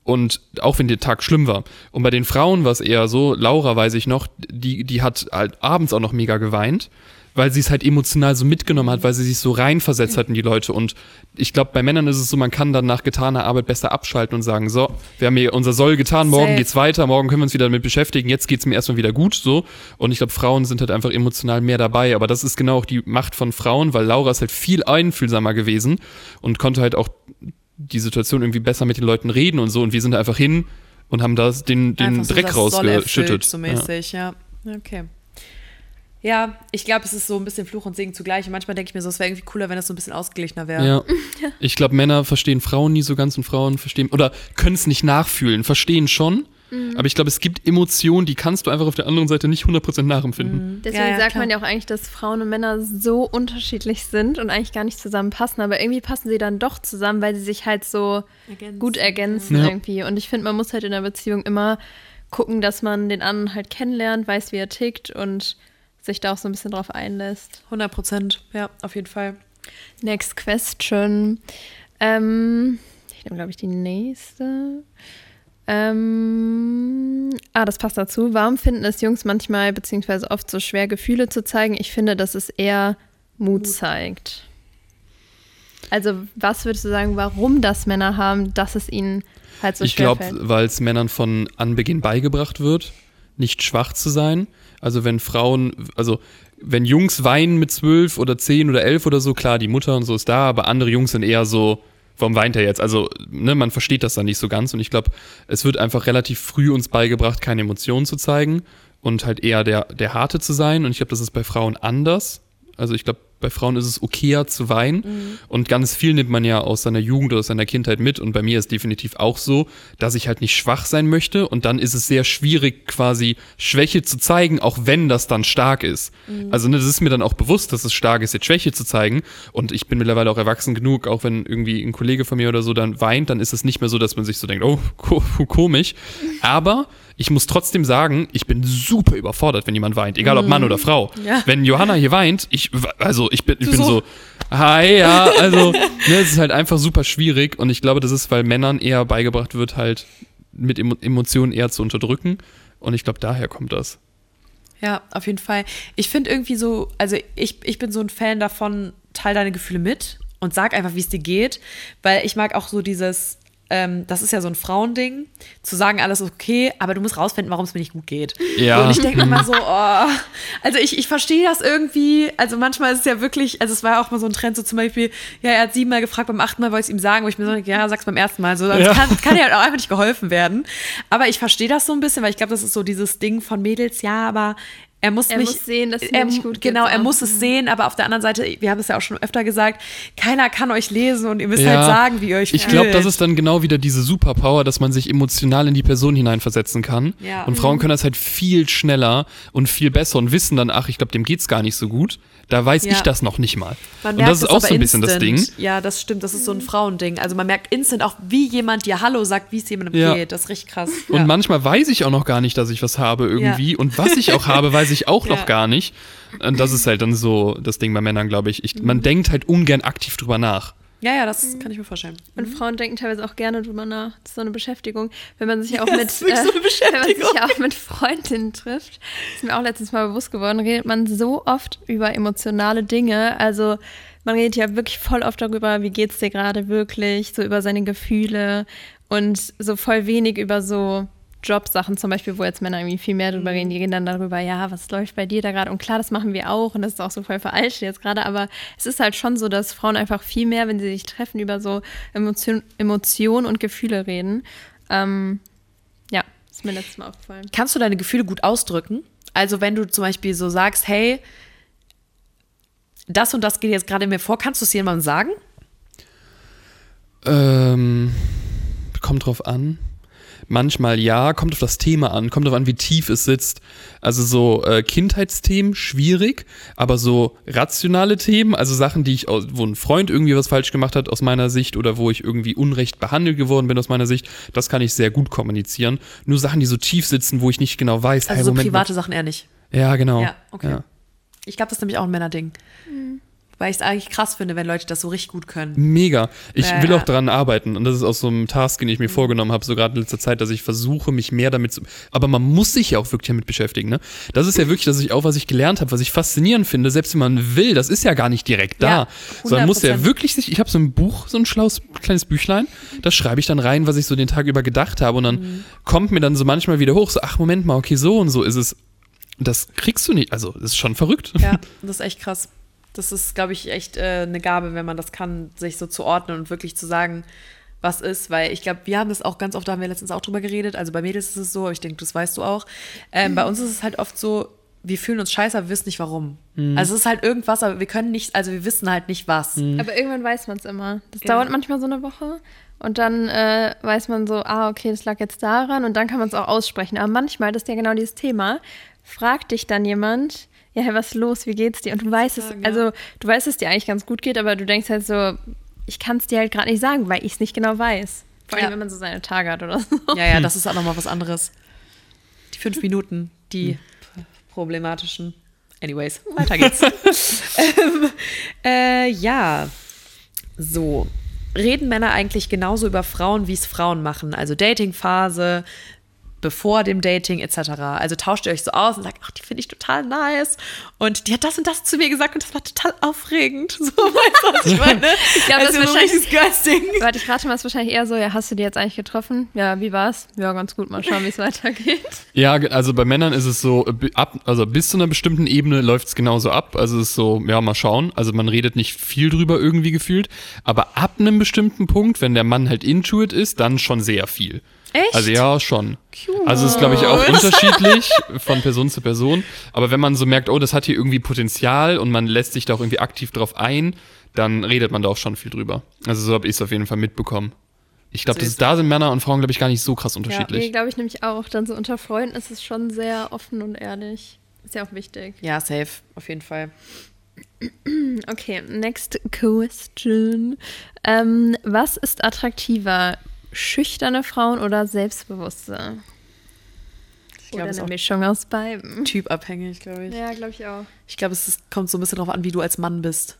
Und auch wenn der Tag schlimm war. Und bei den Frauen war es eher so, Laura weiß ich noch, die, die hat halt abends auch noch mega geweint, weil sie es halt emotional so mitgenommen hat, weil sie sich so reinversetzt hat in die Leute. Und ich glaube, bei Männern ist es so, man kann dann nach getaner Arbeit besser abschalten und sagen, so, wir haben hier unser Soll getan, morgen Safe. geht's weiter, morgen können wir uns wieder damit beschäftigen, jetzt geht's mir erstmal wieder gut, so. Und ich glaube, Frauen sind halt einfach emotional mehr dabei. Aber das ist genau auch die Macht von Frauen, weil Laura ist halt viel einfühlsamer gewesen und konnte halt auch die Situation irgendwie besser mit den Leuten reden und so. Und wir sind da einfach hin und haben das, den, den Einfach so Dreck Soll rausgeschüttet. So mäßig, ja. Okay. Ja, ich glaube, es ist so ein bisschen Fluch und Segen zugleich. Und manchmal denke ich mir so, es wäre irgendwie cooler, wenn das so ein bisschen ausgeglichener wäre. Ja. Ich glaube, Männer verstehen Frauen nie so ganz und Frauen verstehen oder können es nicht nachfühlen, verstehen schon. Mhm. Aber ich glaube, es gibt Emotionen, die kannst du einfach auf der anderen Seite nicht 100% nachempfinden. Deswegen Ja, ja, sagt klar. man ja auch eigentlich, dass Frauen und Männer so unterschiedlich sind und eigentlich gar nicht zusammenpassen, aber irgendwie passen sie dann doch zusammen, weil sie sich halt so Ergänzen, gut ergänzen Ja. irgendwie. Und ich finde, man muss halt in einer Beziehung immer gucken, dass man den anderen halt kennenlernt, weiß, wie er tickt und sich da auch so ein bisschen drauf einlässt. 100 Prozent, ja, auf jeden Fall. Next question. Ähm, ich nehme, glaube ich, die nächste. Ähm, ah, das passt dazu. Warum finden es Jungs manchmal beziehungsweise oft so schwer, Gefühle zu zeigen? Ich finde, dass es eher Mut zeigt. Also, was würdest du sagen, warum das Männer haben, dass es ihnen halt so ich schwer glaube, fällt? weil es Männern von Anbeginn beigebracht wird, nicht schwach zu sein. Also wenn Frauen, also wenn Jungs weinen mit zwölf oder zehn oder elf oder so, klar, die Mutter und so ist da, aber andere Jungs sind eher so, warum weint er jetzt? Also, ne, man versteht das dann nicht so ganz und ich glaube, es wird einfach relativ früh uns beigebracht, keine Emotionen zu zeigen und halt eher der, der Harte zu sein und ich glaube, das ist bei Frauen anders. Also ich glaube, bei Frauen ist es okayer zu weinen. Und ganz viel nimmt man ja aus seiner Jugend oder aus seiner Kindheit mit. Und bei mir ist definitiv auch so, dass ich halt nicht schwach sein möchte. Und dann ist es sehr schwierig quasi Schwäche zu zeigen, auch wenn das dann stark ist. Also ne, das ist mir dann auch bewusst, dass es stark ist, jetzt Schwäche zu zeigen. Und ich bin mittlerweile auch erwachsen genug, auch wenn irgendwie ein Kollege von mir oder so dann weint, dann ist es nicht mehr so, dass man sich so denkt, oh, ko komisch, aber ich muss trotzdem sagen, ich bin super überfordert, wenn jemand weint, egal ob Mann oder Frau. Ja. Wenn Johanna hier weint, ich, also ich bin, ich bin so. hi, ja, also, ne, es ist halt einfach super schwierig und ich glaube, das ist, weil Männern eher beigebracht wird, halt mit Emo Emotionen eher zu unterdrücken und ich glaube, daher kommt das. Ja, auf jeden Fall. Ich finde irgendwie so, also ich, ich bin so ein Fan davon, teil deine Gefühle mit und sag einfach, wie es dir geht, weil ich mag auch so dieses, ähm, das ist ja so ein Frauending, zu sagen, alles ist okay, aber du musst rausfinden, warum es mir nicht gut geht. Ja. Und ich denke immer so, oh, also ich, ich verstehe das irgendwie, also manchmal ist es ja wirklich, also es war ja auch mal so ein Trend, so zum Beispiel, ja, er hat siebenmal gefragt, beim achten Mal wollte ich es ihm sagen, wo ich mir so, denke, ja, sag's beim ersten Mal, so, das Ja. kann, kann ja halt auch einfach nicht geholfen werden. Aber ich verstehe das so ein bisschen, weil ich glaube, das ist so dieses Ding von Mädels, ja, aber er muss Er nicht, muss sehen, dass es er, nicht gut geht, Genau, er muss es sehen, aber auf der anderen Seite, wir haben es ja auch schon öfter gesagt, keiner kann euch lesen und ihr müsst Ja. halt sagen, wie ihr euch Ich fühlt. glaube, das ist dann genau wieder diese Superpower, dass man sich emotional in die Person hineinversetzen kann. Ja. Und Frauen können das halt viel schneller und viel besser und wissen dann, ach, ich glaube, dem geht's gar nicht so gut. Da weiß Ja. ich das noch nicht mal. Man und merkt das ist es auch so ein bisschen das instant. Ding. Ja, das stimmt. Das ist so ein Frauending. Also man merkt instant auch, wie jemand dir Hallo sagt, wie es jemandem Ja. geht. Das ist richtig krass. Und ja. manchmal weiß ich auch noch gar nicht, dass ich was habe irgendwie. Ja. Und was ich auch habe, weiß ich auch Ja. noch gar nicht. Und das ist halt dann so das Ding bei Männern, glaube ich. ich. Man denkt halt ungern aktiv drüber nach. ja, ja, das kann ich mir vorstellen. Und Frauen denken teilweise auch gerne drüber nach. Das ist so eine Beschäftigung. Wenn man sich ja auch mit, so wenn man sich ja auch mit Freundinnen trifft, ist mir auch letztens mal bewusst geworden, redet man so oft über emotionale Dinge. Also man redet ja wirklich voll oft darüber, wie geht's dir gerade wirklich, so über seine Gefühle und so voll wenig über so Jobsachen zum Beispiel, wo jetzt Männer irgendwie viel mehr drüber reden, die reden dann darüber, ja, was läuft bei dir da gerade? Und klar, das machen wir auch und das ist auch so voll veraltet jetzt gerade, aber es ist halt schon so, dass Frauen einfach viel mehr, wenn sie sich treffen, über so Emotion, Emotionen und Gefühle reden. Ähm, ja, ist mir letztes Mal aufgefallen. Kannst du deine Gefühle gut ausdrücken? Also wenn du zum Beispiel so sagst, hey, das und das geht jetzt gerade in mir vor, kannst du es jemandem sagen? Ähm, kommt drauf an. Manchmal ja, kommt auf das Thema an, kommt drauf an, wie tief es sitzt. Also so äh, Kindheitsthemen schwierig, aber so rationale Themen, also Sachen, die ich, aus- wo ein Freund irgendwie was falsch gemacht hat aus meiner Sicht oder wo ich irgendwie unrecht behandelt geworden bin aus meiner Sicht, das kann ich sehr gut kommunizieren. Nur Sachen, die so tief sitzen, wo ich nicht genau weiß, Also hey, so Moment, private Sachen eher nicht. Ja, genau. Ja, okay. Ja. Ich glaube, das ist nämlich auch ein Männerding. Weil ich es eigentlich krass finde, wenn Leute das so richtig gut können. Mega. Ich Ja, will auch daran arbeiten. Und das ist auch so ein Task, den ich mir vorgenommen habe, so gerade in letzter Zeit, dass ich versuche, mich mehr damit zu. Aber man muss sich ja auch wirklich damit beschäftigen, ne? Das ist ja wirklich, dass ich auch, was ich gelernt habe, was ich faszinierend finde, selbst wenn man will, das ist ja gar nicht direkt da. Ja, sondern muss ja 100%. wirklich sich. Ich habe so ein Buch, so ein schlaues kleines Büchlein, da schreibe ich dann rein, was ich so den Tag über gedacht habe. Und dann Mhm. kommt mir dann so manchmal wieder hoch, so, ach, Moment mal, okay, so und so ist es. Das kriegst du nicht. Also, das ist schon verrückt. Ja, das ist echt krass. Das ist, glaube ich, echt äh, eine Gabe, wenn man das kann, sich so zu ordnen und wirklich zu sagen, was ist, weil ich glaube, wir haben das auch ganz oft, da haben wir letztens auch drüber geredet, also bei Mädels ist es so, aber ich denke, das weißt du auch. Ähm, Bei uns ist es halt oft so, wir fühlen uns scheiße, aber wir wissen nicht warum. Also es ist halt irgendwas, aber wir können nicht, also wir wissen halt nicht was. Aber irgendwann weiß man es immer. Das Genau. dauert manchmal so eine Woche. Und dann äh, weiß man so, ah, okay, das lag jetzt daran. Und dann kann man es auch aussprechen. Aber manchmal, das ist ja genau dieses Thema, fragt dich dann jemand, ja, hey, was ist los, wie geht's dir? Und du weißt es, also du weißt, dass es dir eigentlich ganz gut geht, aber du denkst halt so, ich kann es dir halt gerade nicht sagen, weil ich es nicht genau weiß. Vor allem, Ja. wenn man so seine Tage hat oder so. Ja, ja, das ist auch nochmal was anderes. Die fünf Minuten, die problematischen. Anyways, weiter geht's. ähm, äh, ja, so. Reden Männer eigentlich genauso über Frauen, wie es Frauen machen? Also Datingphase, bevor dem Dating etc. Also tauscht ihr euch so aus und sagt, ach, die finde ich total nice. Und die hat das und das zu mir gesagt und das war total aufregend. So, weißt du, was ich meine? Ich glaub, das ist so ein wahrscheinlich- Girls-Ding. Warte, ich rate mal, es ist wahrscheinlich eher so, ja, hast du die jetzt eigentlich getroffen? Ja, wie war's? Ja, ganz gut, mal schauen, wie es weitergeht. Ja, also bei Männern ist es so, ab, also bis zu einer bestimmten Ebene läuft es genauso ab. Also es ist so, ja, mal schauen. Also man redet nicht viel drüber irgendwie gefühlt. Aber ab einem bestimmten Punkt, wenn der Mann halt into it ist, dann schon sehr viel. Echt? Also ja, schon. Also es ist, glaube ich, auch unterschiedlich von Person zu Person. Aber wenn man so merkt, oh, das hat hier irgendwie Potenzial und man lässt sich da auch irgendwie aktiv drauf ein, dann redet man da auch schon viel drüber. Also so habe ich es auf jeden Fall mitbekommen. Ich glaube, Also da sind Männer und Frauen, glaube ich, gar nicht so krass Ja, unterschiedlich. nee, glaube ich nämlich auch. Dann so unter Freunden ist es schon sehr offen und ehrlich. Ist ja auch wichtig. Ja, safe, auf jeden Fall. Okay, next question. Ähm, was ist attraktiver? Schüchterne Frauen oder selbstbewusste? Ich glaube, Oder es ist eine auch Mischung aus beiden. typabhängig, glaube ich. Ja, glaube ich auch. Ich glaube, es ist, kommt so ein bisschen drauf an, wie du als Mann bist.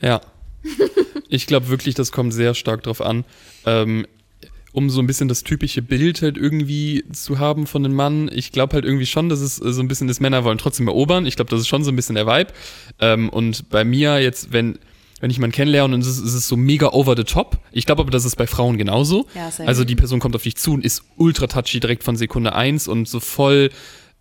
Ja. Ich glaube wirklich, das kommt sehr stark drauf an. Ähm, um so ein bisschen das typische Bild halt irgendwie zu haben von einem Mann. Ich glaube halt irgendwie schon, dass es äh, so ein bisschen das Männer wollen trotzdem erobern. Ich glaube, das ist schon so ein bisschen der Vibe. Ähm, und bei mir jetzt, wenn, wenn ich jemanden kennenlerne und es ist, es ist so mega over the top. Ich glaube aber, das ist bei Frauen genauso. Ja, also die Person kommt auf dich zu und ist ultra touchy direkt von Sekunde eins und so voll,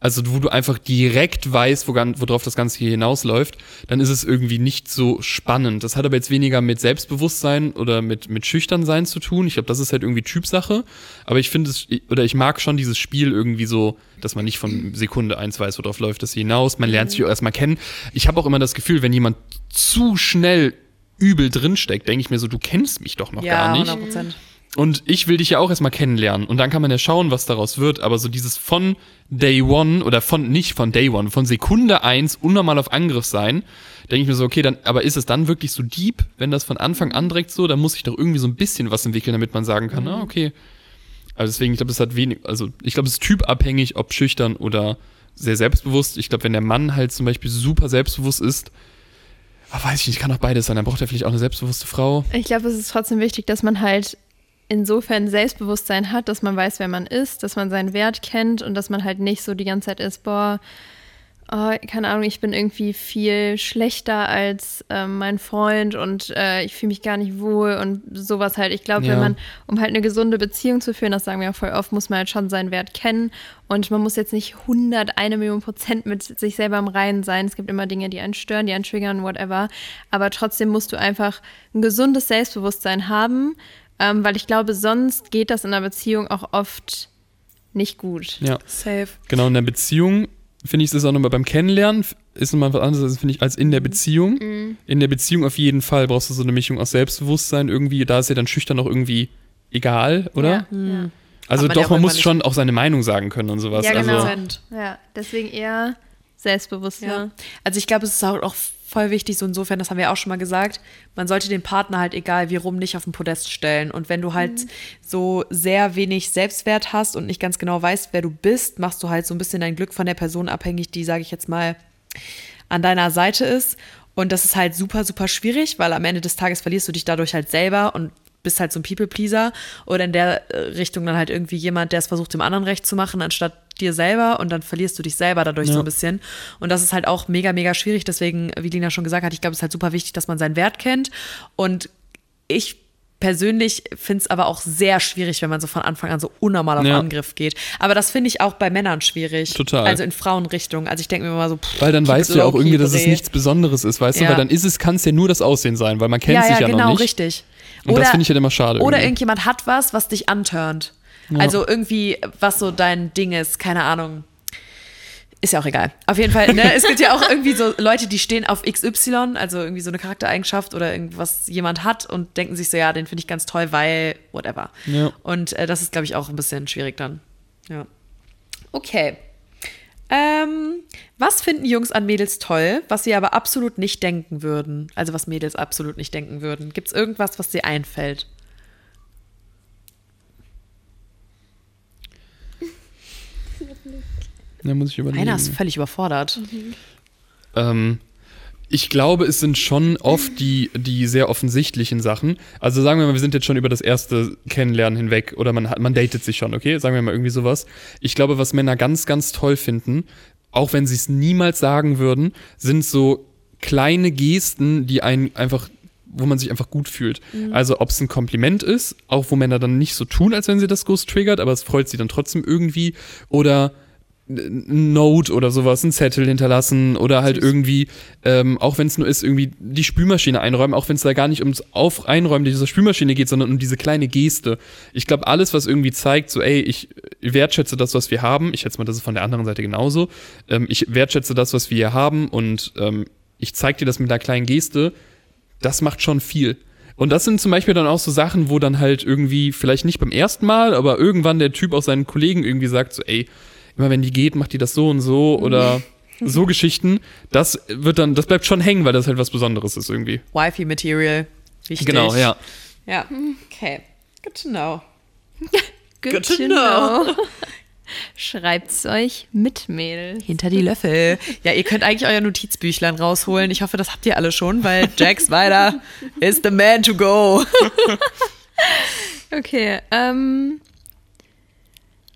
also wo du einfach direkt weißt, wo, worauf das Ganze hier hinausläuft, dann ist es irgendwie nicht so spannend. Das hat aber jetzt weniger mit Selbstbewusstsein oder mit, mit Schüchternsein zu tun. Ich glaube, das ist halt irgendwie Typsache. Aber ich finde es, oder ich mag schon dieses Spiel irgendwie so, dass man nicht von Sekunde eins weiß, worauf läuft das hinaus. Man lernt sich auch erstmal kennen. Ich habe auch immer das Gefühl, wenn jemand zu schnell übel drinsteckt, denke ich mir so, du kennst mich doch noch ja, gar nicht. 100 Prozent. Und ich will dich ja auch erstmal kennenlernen. Und dann kann man ja schauen, was daraus wird. Aber so dieses von Day One oder von, nicht von Day One, von Sekunde eins unnormal auf Angriff sein, denke ich mir so, okay, dann, aber ist es dann wirklich so deep, wenn das von Anfang an direkt so, dann muss ich doch irgendwie so ein bisschen was entwickeln, damit man sagen kann, ah, okay. Also deswegen, ich glaube, es hat wenig, also ich glaube, es ist typabhängig, ob schüchtern oder sehr selbstbewusst. Ich glaube, wenn der Mann halt zum Beispiel super selbstbewusst ist, ah, weiß ich nicht, kann auch beides sein. Dann braucht er vielleicht auch eine selbstbewusste Frau. Ich glaube, es ist trotzdem wichtig, dass man halt insofern Selbstbewusstsein hat, dass man weiß, wer man ist, dass man seinen Wert kennt und dass man halt nicht so die ganze Zeit ist, boah, oh, keine Ahnung, ich bin irgendwie viel schlechter als ähm, mein Freund und äh, ich fühle mich gar nicht wohl und sowas halt. Ich glaube, Ja. wenn man, um halt eine gesunde Beziehung zu führen, das sagen wir ja voll oft, muss man halt schon seinen Wert kennen und man muss jetzt nicht 100, eine Million Prozent mit sich selber im Reinen sein. Es gibt immer Dinge, die einen stören, die einen triggern, whatever. Aber trotzdem musst du einfach ein gesundes Selbstbewusstsein haben, ähm, weil ich glaube, sonst geht das in einer Beziehung auch oft nicht gut. Ja. Safe. Genau, in der Beziehung finde ich es auch nochmal beim Kennenlernen, ist nochmal was anderes, finde ich, als in der Beziehung. In der Beziehung auf jeden Fall brauchst du so eine Mischung aus Selbstbewusstsein irgendwie. Da ist ja dann schüchtern auch irgendwie egal, oder? Ja, ja. Also man ja doch, man auch muss schon auch seine Meinung sagen können und sowas. Ja, genau. Also, ja, deswegen eher selbstbewusster. Ja. Also ich glaube, es ist auch auch voll wichtig, so insofern, das haben wir auch schon mal gesagt, man sollte den Partner halt egal wie rum nicht auf den Podest stellen. Und wenn du halt so sehr wenig Selbstwert hast und nicht ganz genau weißt, wer du bist, machst du halt so ein bisschen dein Glück von der Person abhängig, die, sage ich jetzt mal, an deiner Seite ist. Und das ist halt super, super schwierig, weil am Ende des Tages verlierst du dich dadurch halt selber und bist halt so ein People-Pleaser oder in der äh, Richtung dann halt irgendwie jemand, der es versucht, dem anderen recht zu machen, anstatt dir selber und dann verlierst du dich selber dadurch Ja. so ein bisschen. Und das ist halt auch mega, mega schwierig. Deswegen, wie Lina schon gesagt hat, ich glaube, es ist halt super wichtig, dass man seinen Wert kennt. Und ich persönlich finde es aber auch sehr schwierig, wenn man so von Anfang an so unnormal auf Ja. Angriff geht. Aber das finde ich auch bei Männern schwierig. Total. Also in Frauenrichtung. Also ich denke mir immer so, pff, weil dann weißt du ja auch irgendwie, dass es nichts Besonderes ist, weißt Ja. du? Weil dann ist es, kann es ja nur das Aussehen sein, weil man kennt ja, sich ja, ja genau, noch nicht. richtig. Und das finde ich halt immer schade. Oder irgendwie. irgendjemand hat was, was dich antörnt. Also irgendwie, was so dein Ding ist, keine Ahnung. Ist ja auch egal. Auf jeden Fall, ne? es gibt ja auch irgendwie so Leute, die stehen auf XY, also irgendwie so eine Charaktereigenschaft oder irgendwas jemand hat und denken sich so, ja, den finde ich ganz toll, weil whatever. Ja. Und äh, das ist, glaube ich, auch ein bisschen schwierig dann. Ja. Okay. Ähm, was finden Jungs an Mädels toll, was sie aber absolut nicht denken würden? Also was Mädels absolut nicht denken würden. Gibt es irgendwas, was dir einfällt? Da muss ich überlegen. Einer ist völlig überfordert. Ähm, ich glaube, es sind schon oft die, die sehr offensichtlichen Sachen. Also sagen wir mal, wir sind jetzt schon über das erste Kennenlernen hinweg oder man, hat, man datet sich schon, okay? Sagen wir mal irgendwie sowas. Ich glaube, was Männer ganz, ganz toll finden, auch wenn sie es niemals sagen würden, sind so kleine Gesten, die einen einfach wo man sich einfach gut fühlt. Also ob es ein Kompliment ist, auch wo Männer dann nicht so tun, als wenn sie das Ghost triggert, aber es freut sie dann trotzdem irgendwie. Oder Note oder sowas, ein Zettel hinterlassen oder halt irgendwie, ähm, auch wenn es nur ist, irgendwie die Spülmaschine einräumen, auch wenn es da gar nicht ums Auf Einräumen dieser Spülmaschine geht, sondern um diese kleine Geste. Ich glaube, alles, was irgendwie zeigt, so, ey, ich wertschätze das, was wir haben, ich schätze mal, das ist von der anderen Seite genauso, ähm, ich wertschätze das, was wir hier haben und ähm, ich zeig dir das mit einer kleinen Geste, das macht schon viel. Und das sind zum Beispiel dann auch so Sachen, wo dann halt irgendwie, vielleicht nicht beim ersten Mal, aber irgendwann der Typ auch seinen Kollegen irgendwie sagt, so, ey, immer wenn die geht, macht die das so und so oder so Geschichten. Das wird dann, das bleibt schon hängen, weil das halt was Besonderes ist irgendwie. Wifi-Material. Wichtig. Genau, ja. Ja. Okay. Good to know. Good, Good to to know. Schreibt's euch mit, Mädels. Hinter die Löffel. Ja, ihr könnt eigentlich euer Notizbüchlein rausholen. Ich hoffe, das habt ihr alle schon, weil Jack Spider is the man to go. Okay, ähm.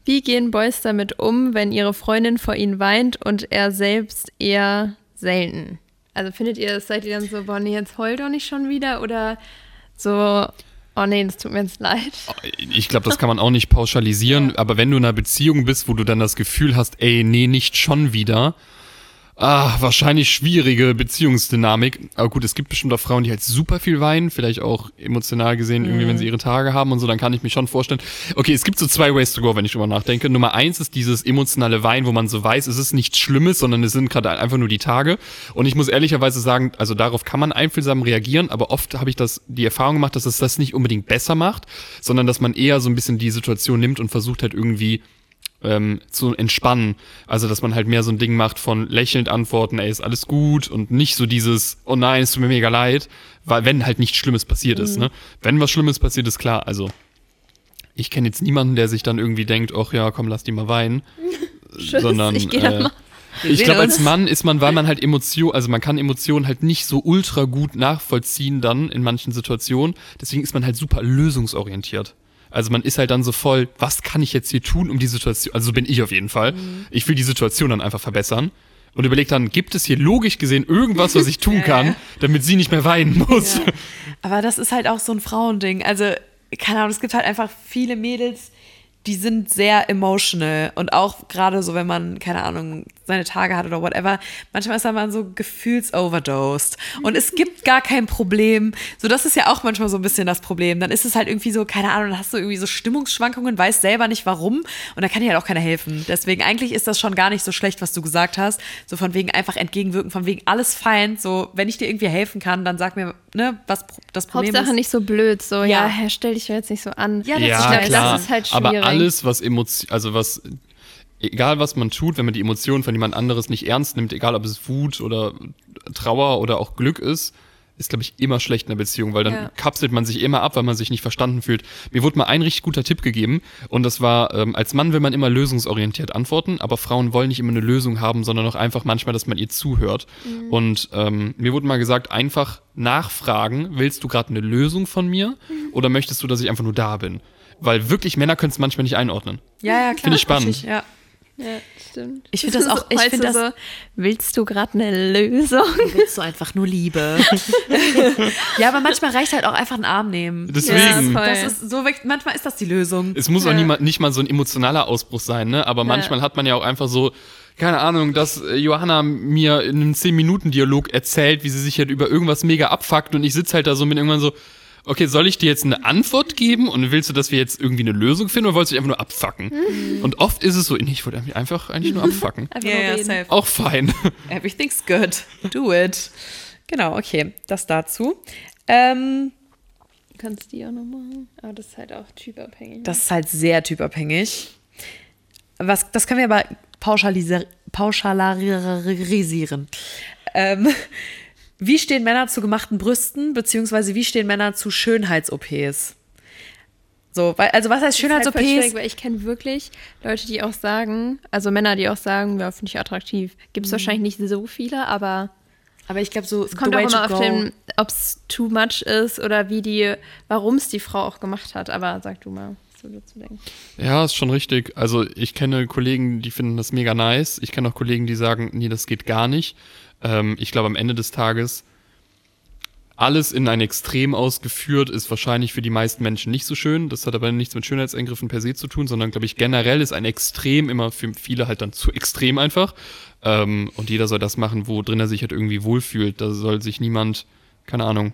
Wie gehen Boys damit um, wenn ihre Freundin vor ihnen weint und er selbst eher selten? Also findet ihr, seid ihr dann so, boah, nee, jetzt heul doch nicht schon wieder? Oder so, oh nee, das tut mir jetzt leid. Ich glaube, das kann man auch nicht pauschalisieren, aber wenn du in einer Beziehung bist, wo du dann das Gefühl hast, ey, nee, nicht schon wieder, ah, wahrscheinlich schwierige Beziehungsdynamik. Aber gut, es gibt bestimmt auch Frauen, die halt super viel weinen, vielleicht auch emotional gesehen, irgendwie, wenn sie ihre Tage haben und so, dann kann ich mich schon vorstellen. Okay, es gibt so zwei Ways to go, wenn ich drüber nachdenke. Nummer eins ist dieses emotionale Weinen, wo man so weiß, es ist nichts Schlimmes, sondern es sind gerade einfach nur die Tage. Und ich muss ehrlicherweise sagen, also darauf kann man einfühlsam reagieren, aber oft habe ich das, die Erfahrung gemacht, dass es das nicht unbedingt besser macht, sondern dass man eher so ein bisschen die Situation nimmt und versucht halt irgendwie ähm, zu entspannen. Also, dass man halt mehr so ein Ding macht von lächelnd antworten, ey, ist alles gut und nicht so dieses, oh nein, es tut mir mega leid, weil wenn halt nichts Schlimmes passiert ist, ne? Wenn was Schlimmes passiert ist, klar, also ich kenne jetzt niemanden, der sich dann irgendwie denkt, ach ja, komm, lass die mal weinen. Tschüss, sondern ich äh, ich glaube, als. Mann ist man, weil man halt Emotionen, also man kann Emotionen halt nicht so ultra gut nachvollziehen dann in manchen Situationen. Deswegen ist man halt super lösungsorientiert. Also man ist halt dann so voll, was kann ich jetzt hier tun, um die Situation, also so bin ich auf jeden Fall. Ich will die Situation dann einfach verbessern. Und überleg dann, gibt es hier logisch gesehen irgendwas, was ich tun kann, damit sie nicht mehr weinen muss? Aber das ist halt auch so ein Frauending. Also, keine Ahnung, es gibt halt einfach viele Mädels, die sind sehr emotional und auch gerade so, wenn man, keine Ahnung, seine Tage hat oder whatever, manchmal ist man so gefühlsoverdosed und es gibt gar kein Problem. So, das ist ja auch manchmal so ein bisschen das Problem. Dann ist es halt irgendwie so, keine Ahnung, dann hast du irgendwie so Stimmungsschwankungen, weißt selber nicht warum und da kann dir halt auch keiner helfen. Deswegen eigentlich ist das schon gar nicht so schlecht, was du gesagt hast. So von wegen einfach entgegenwirken, von wegen alles fein. So, wenn ich dir irgendwie helfen kann, dann sag mir, ne, was das Problem Hauptsache ist. nicht so blöd, so, Ja. ja, Herr, stell dich doch jetzt nicht so an. Ja, das ja, ist glaub, klar. das ist halt schwierig. Alles, was Emotion, also was, egal was man tut, wenn man die Emotionen von jemand anderes nicht ernst nimmt, egal ob es Wut oder Trauer oder auch Glück ist, ist, glaube ich, immer schlecht in der Beziehung, weil dann Ja. kapselt man sich immer ab, weil man sich nicht verstanden fühlt. Mir wurde mal ein richtig guter Tipp gegeben und das war, ähm, als Mann will man immer lösungsorientiert antworten, aber Frauen wollen nicht immer eine Lösung haben, sondern auch einfach manchmal, dass man ihr zuhört. Und ähm, mir wurde mal gesagt, einfach nachfragen, willst du gerade eine Lösung von mir oder möchtest du, dass ich einfach nur da bin? Weil wirklich Männer können es manchmal nicht einordnen. ja, ja, klar. Finde ich spannend. Ja. Ja, stimmt. Ich find das auch- ich weißt find du das- so, willst du gerade eine Lösung? Willst du einfach nur Liebe? ja, aber manchmal reicht halt auch einfach einen Arm nehmen. Deswegen. voll. Das ist so, weg- manchmal ist das die Lösung. Es muss auch Ja. niemand, nicht mal so ein emotionaler Ausbruch sein, ne? Aber manchmal hat man ja auch einfach so, keine Ahnung, dass äh, Johanna mir in einem 10-Minuten-Dialog erzählt, wie sie sich halt über irgendwas mega abfuckt und ich sitze halt da so mit irgendwann so, okay, soll ich dir jetzt eine Antwort geben und willst du, dass wir jetzt irgendwie eine Lösung finden oder wolltest du dich einfach nur abfucken? Und oft ist es so, nee, ich wollte einfach eigentlich nur ja, reden. safe. Auch fein. Everything's good. Do it. Genau, okay. Das dazu. Ähm, Du kannst die auch noch machen. Aber das ist halt auch typabhängig. das ist halt sehr typabhängig. Was, das können wir aber pauschalisi- pauschalarisieren. Ähm, wie stehen Männer zu gemachten Brüsten, beziehungsweise wie stehen Männer zu Schönheits-OPs? So, weil, also was heißt halt Schönheits-OPs? weil ich kenne wirklich Leute, die auch sagen, also Männer, die auch sagen, ja, finde ich attraktiv. Gibt es wahrscheinlich nicht so viele, aber aber ich glaube, so es kommt auch immer auf den, ob es too much ist oder wie die, warum es die Frau auch gemacht hat. Aber sag du mal, was du dazu denkst. Ja, ist schon richtig. Also ich kenne Kollegen, die finden das mega nice. Ich kenne auch Kollegen, die sagen, nee, das geht gar nicht. Ähm, ich glaube, am Ende des Tages, alles in ein Extrem ausgeführt, ist wahrscheinlich für die meisten Menschen nicht so schön. Das hat aber nichts mit Schönheitseingriffen per se zu tun, sondern, glaube ich, generell ist ein Extrem immer für viele halt dann zu extrem einfach. Ähm, und jeder soll das machen, wo drin er sich halt irgendwie wohlfühlt. Da soll sich niemand, keine Ahnung,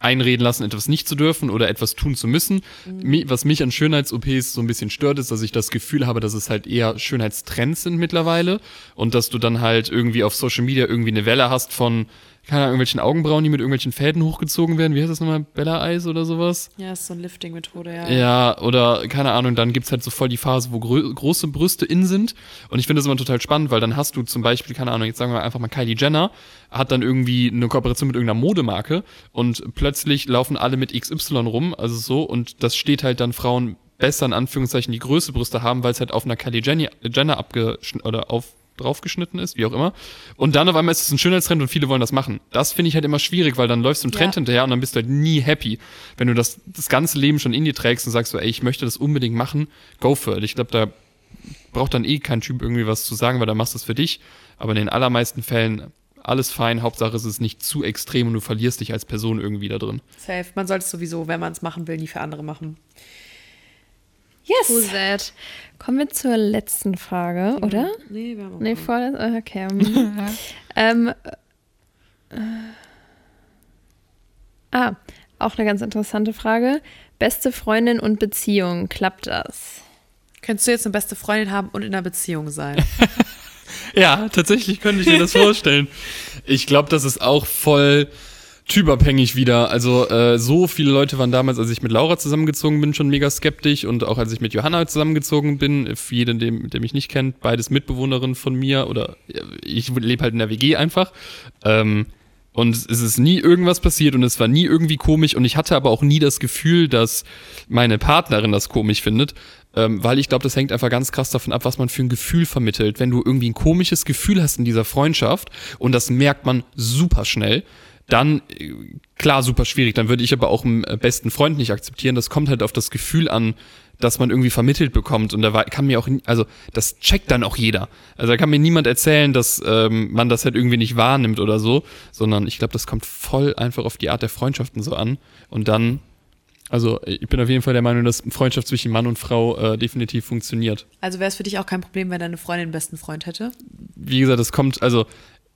einreden lassen, etwas nicht zu dürfen oder etwas tun zu müssen. Mi- Was mich an Schönheits-OPs so ein bisschen stört, ist, dass ich das Gefühl habe, dass es halt eher Schönheitstrends sind mittlerweile und dass du dann halt irgendwie auf Social Media irgendwie eine Welle hast von, keine Ahnung, irgendwelchen Augenbrauen, die mit irgendwelchen Fäden hochgezogen werden. Wie heißt das nochmal? Bella Eyes oder sowas? Ja, ist so eine Lifting-Methode, ja. Ja, oder keine Ahnung, dann gibt's halt so voll die Phase, wo große Brüste in sind. Und ich finde das immer total spannend, weil dann hast du zum Beispiel, keine Ahnung, jetzt sagen wir einfach mal Kylie Jenner, hat dann irgendwie eine Kooperation mit irgendeiner Modemarke und plötzlich laufen alle mit XY rum, also so, und das steht halt dann Frauen besser in Anführungszeichen, die größte Brüste haben, weil es halt auf einer Kylie Jenny, Jenner abgeschnitten oder auf draufgeschnitten ist, wie auch immer. Und dann auf einmal ist es ein Schönheitstrend und viele wollen das machen. Das finde ich halt immer schwierig, weil dann läufst du einem Trend Ja. hinterher und dann bist du halt nie happy. Wenn du das, das ganze Leben schon in dir trägst und sagst so, ey, ich möchte das unbedingt machen, go for it. Ich glaube, da braucht dann eh kein Typ irgendwie was zu sagen, weil da machst du es für dich. Aber in den allermeisten Fällen alles fein. Hauptsache es ist nicht zu extrem und du verlierst dich als Person irgendwie da drin. Safe. Man sollte es sowieso, wenn man es machen will, nie für andere machen. Yes. sad. Kommen wir zur letzten Frage, oder? Nee, wir haben auch Nee, vorletzte. Okay. ähm, ähm, äh, ah, auch eine ganz interessante Frage. Beste Freundin und Beziehung, klappt das? Könntest du jetzt eine beste Freundin haben und in einer Beziehung sein? Ja, tatsächlich könnte ich mir das vorstellen. Ich glaube, das ist auch voll typabhängig wieder. Also äh, so viele Leute waren damals, als ich mit Laura zusammengezogen bin, schon mega skeptisch und auch als ich mit Johanna zusammengezogen bin, für jeden, dem, der mich nicht kennt, beides Mitbewohnerinnen von mir oder ja, ich lebe halt in der WG einfach. Ähm, und es ist nie irgendwas passiert und es war nie irgendwie komisch und ich hatte aber auch nie das Gefühl, dass meine Partnerin das komisch findet, ähm, weil ich glaube, das hängt einfach ganz krass davon ab, was man für ein Gefühl vermittelt. Wenn du irgendwie ein komisches Gefühl hast in dieser Freundschaft und das merkt man super schnell, dann äh, klar super schwierig. Dann würde ich aber auch einen äh, besten Freund nicht akzeptieren. Das kommt halt auf das Gefühl an, dass man irgendwie vermittelt bekommt. Und da war, kann mir auch, also das checkt dann auch jeder. Also da kann mir niemand erzählen, dass ähm, man das halt irgendwie nicht wahrnimmt oder so, sondern ich glaube, das kommt voll einfach auf die Art der Freundschaften so an. Und dann Also ich bin auf jeden Fall der Meinung, dass Freundschaft zwischen Mann und Frau äh, definitiv funktioniert. Also wäre es für dich auch kein Problem, wenn deine Freundin einen besten Freund hätte? Wie gesagt, das kommt, also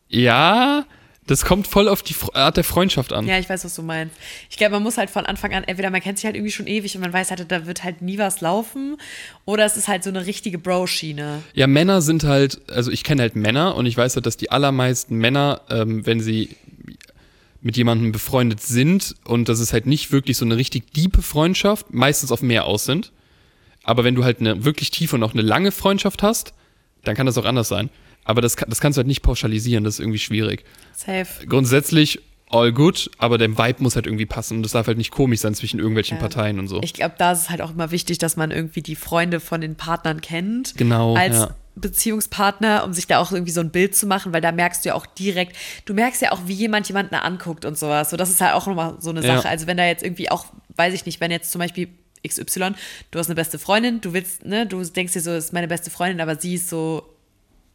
ja, das kommt voll auf die Art der Freundschaft an. Ja, ich weiß, was du meinst. Ich glaube, man muss halt von Anfang an, entweder man kennt sich halt irgendwie schon ewig und man weiß halt, da wird halt nie was laufen, oder es ist halt so eine richtige Bro-Schiene. Ja, Männer sind halt, also ich kenne halt Männer und ich weiß halt, dass die allermeisten Männer, ähm, wenn sie mit jemandem befreundet sind und das ist halt nicht wirklich so eine richtig diepe Freundschaft, meistens auf mehr aus sind. Aber wenn du halt eine wirklich tiefe und auch eine lange Freundschaft hast, dann kann das auch anders sein. Aber das, das kannst du halt nicht pauschalisieren, das ist irgendwie schwierig. Safe. Grundsätzlich all good, aber der Vibe muss halt irgendwie passen und das darf halt nicht komisch sein zwischen irgendwelchen Ja. Parteien und so. Ich glaube, da ist es halt auch immer wichtig, dass man irgendwie die Freunde von den Partnern kennt. Genau, Als ja. Beziehungspartner, um sich da auch irgendwie so ein Bild zu machen, weil da merkst du ja auch direkt, du merkst ja auch, wie jemand jemanden anguckt und sowas. So, das ist halt auch nochmal so eine Ja. Sache. Also wenn da jetzt irgendwie auch, weiß ich nicht, wenn jetzt zum Beispiel XY, du hast eine beste Freundin, du willst, ne, du denkst dir so, ist meine beste Freundin, aber sie ist so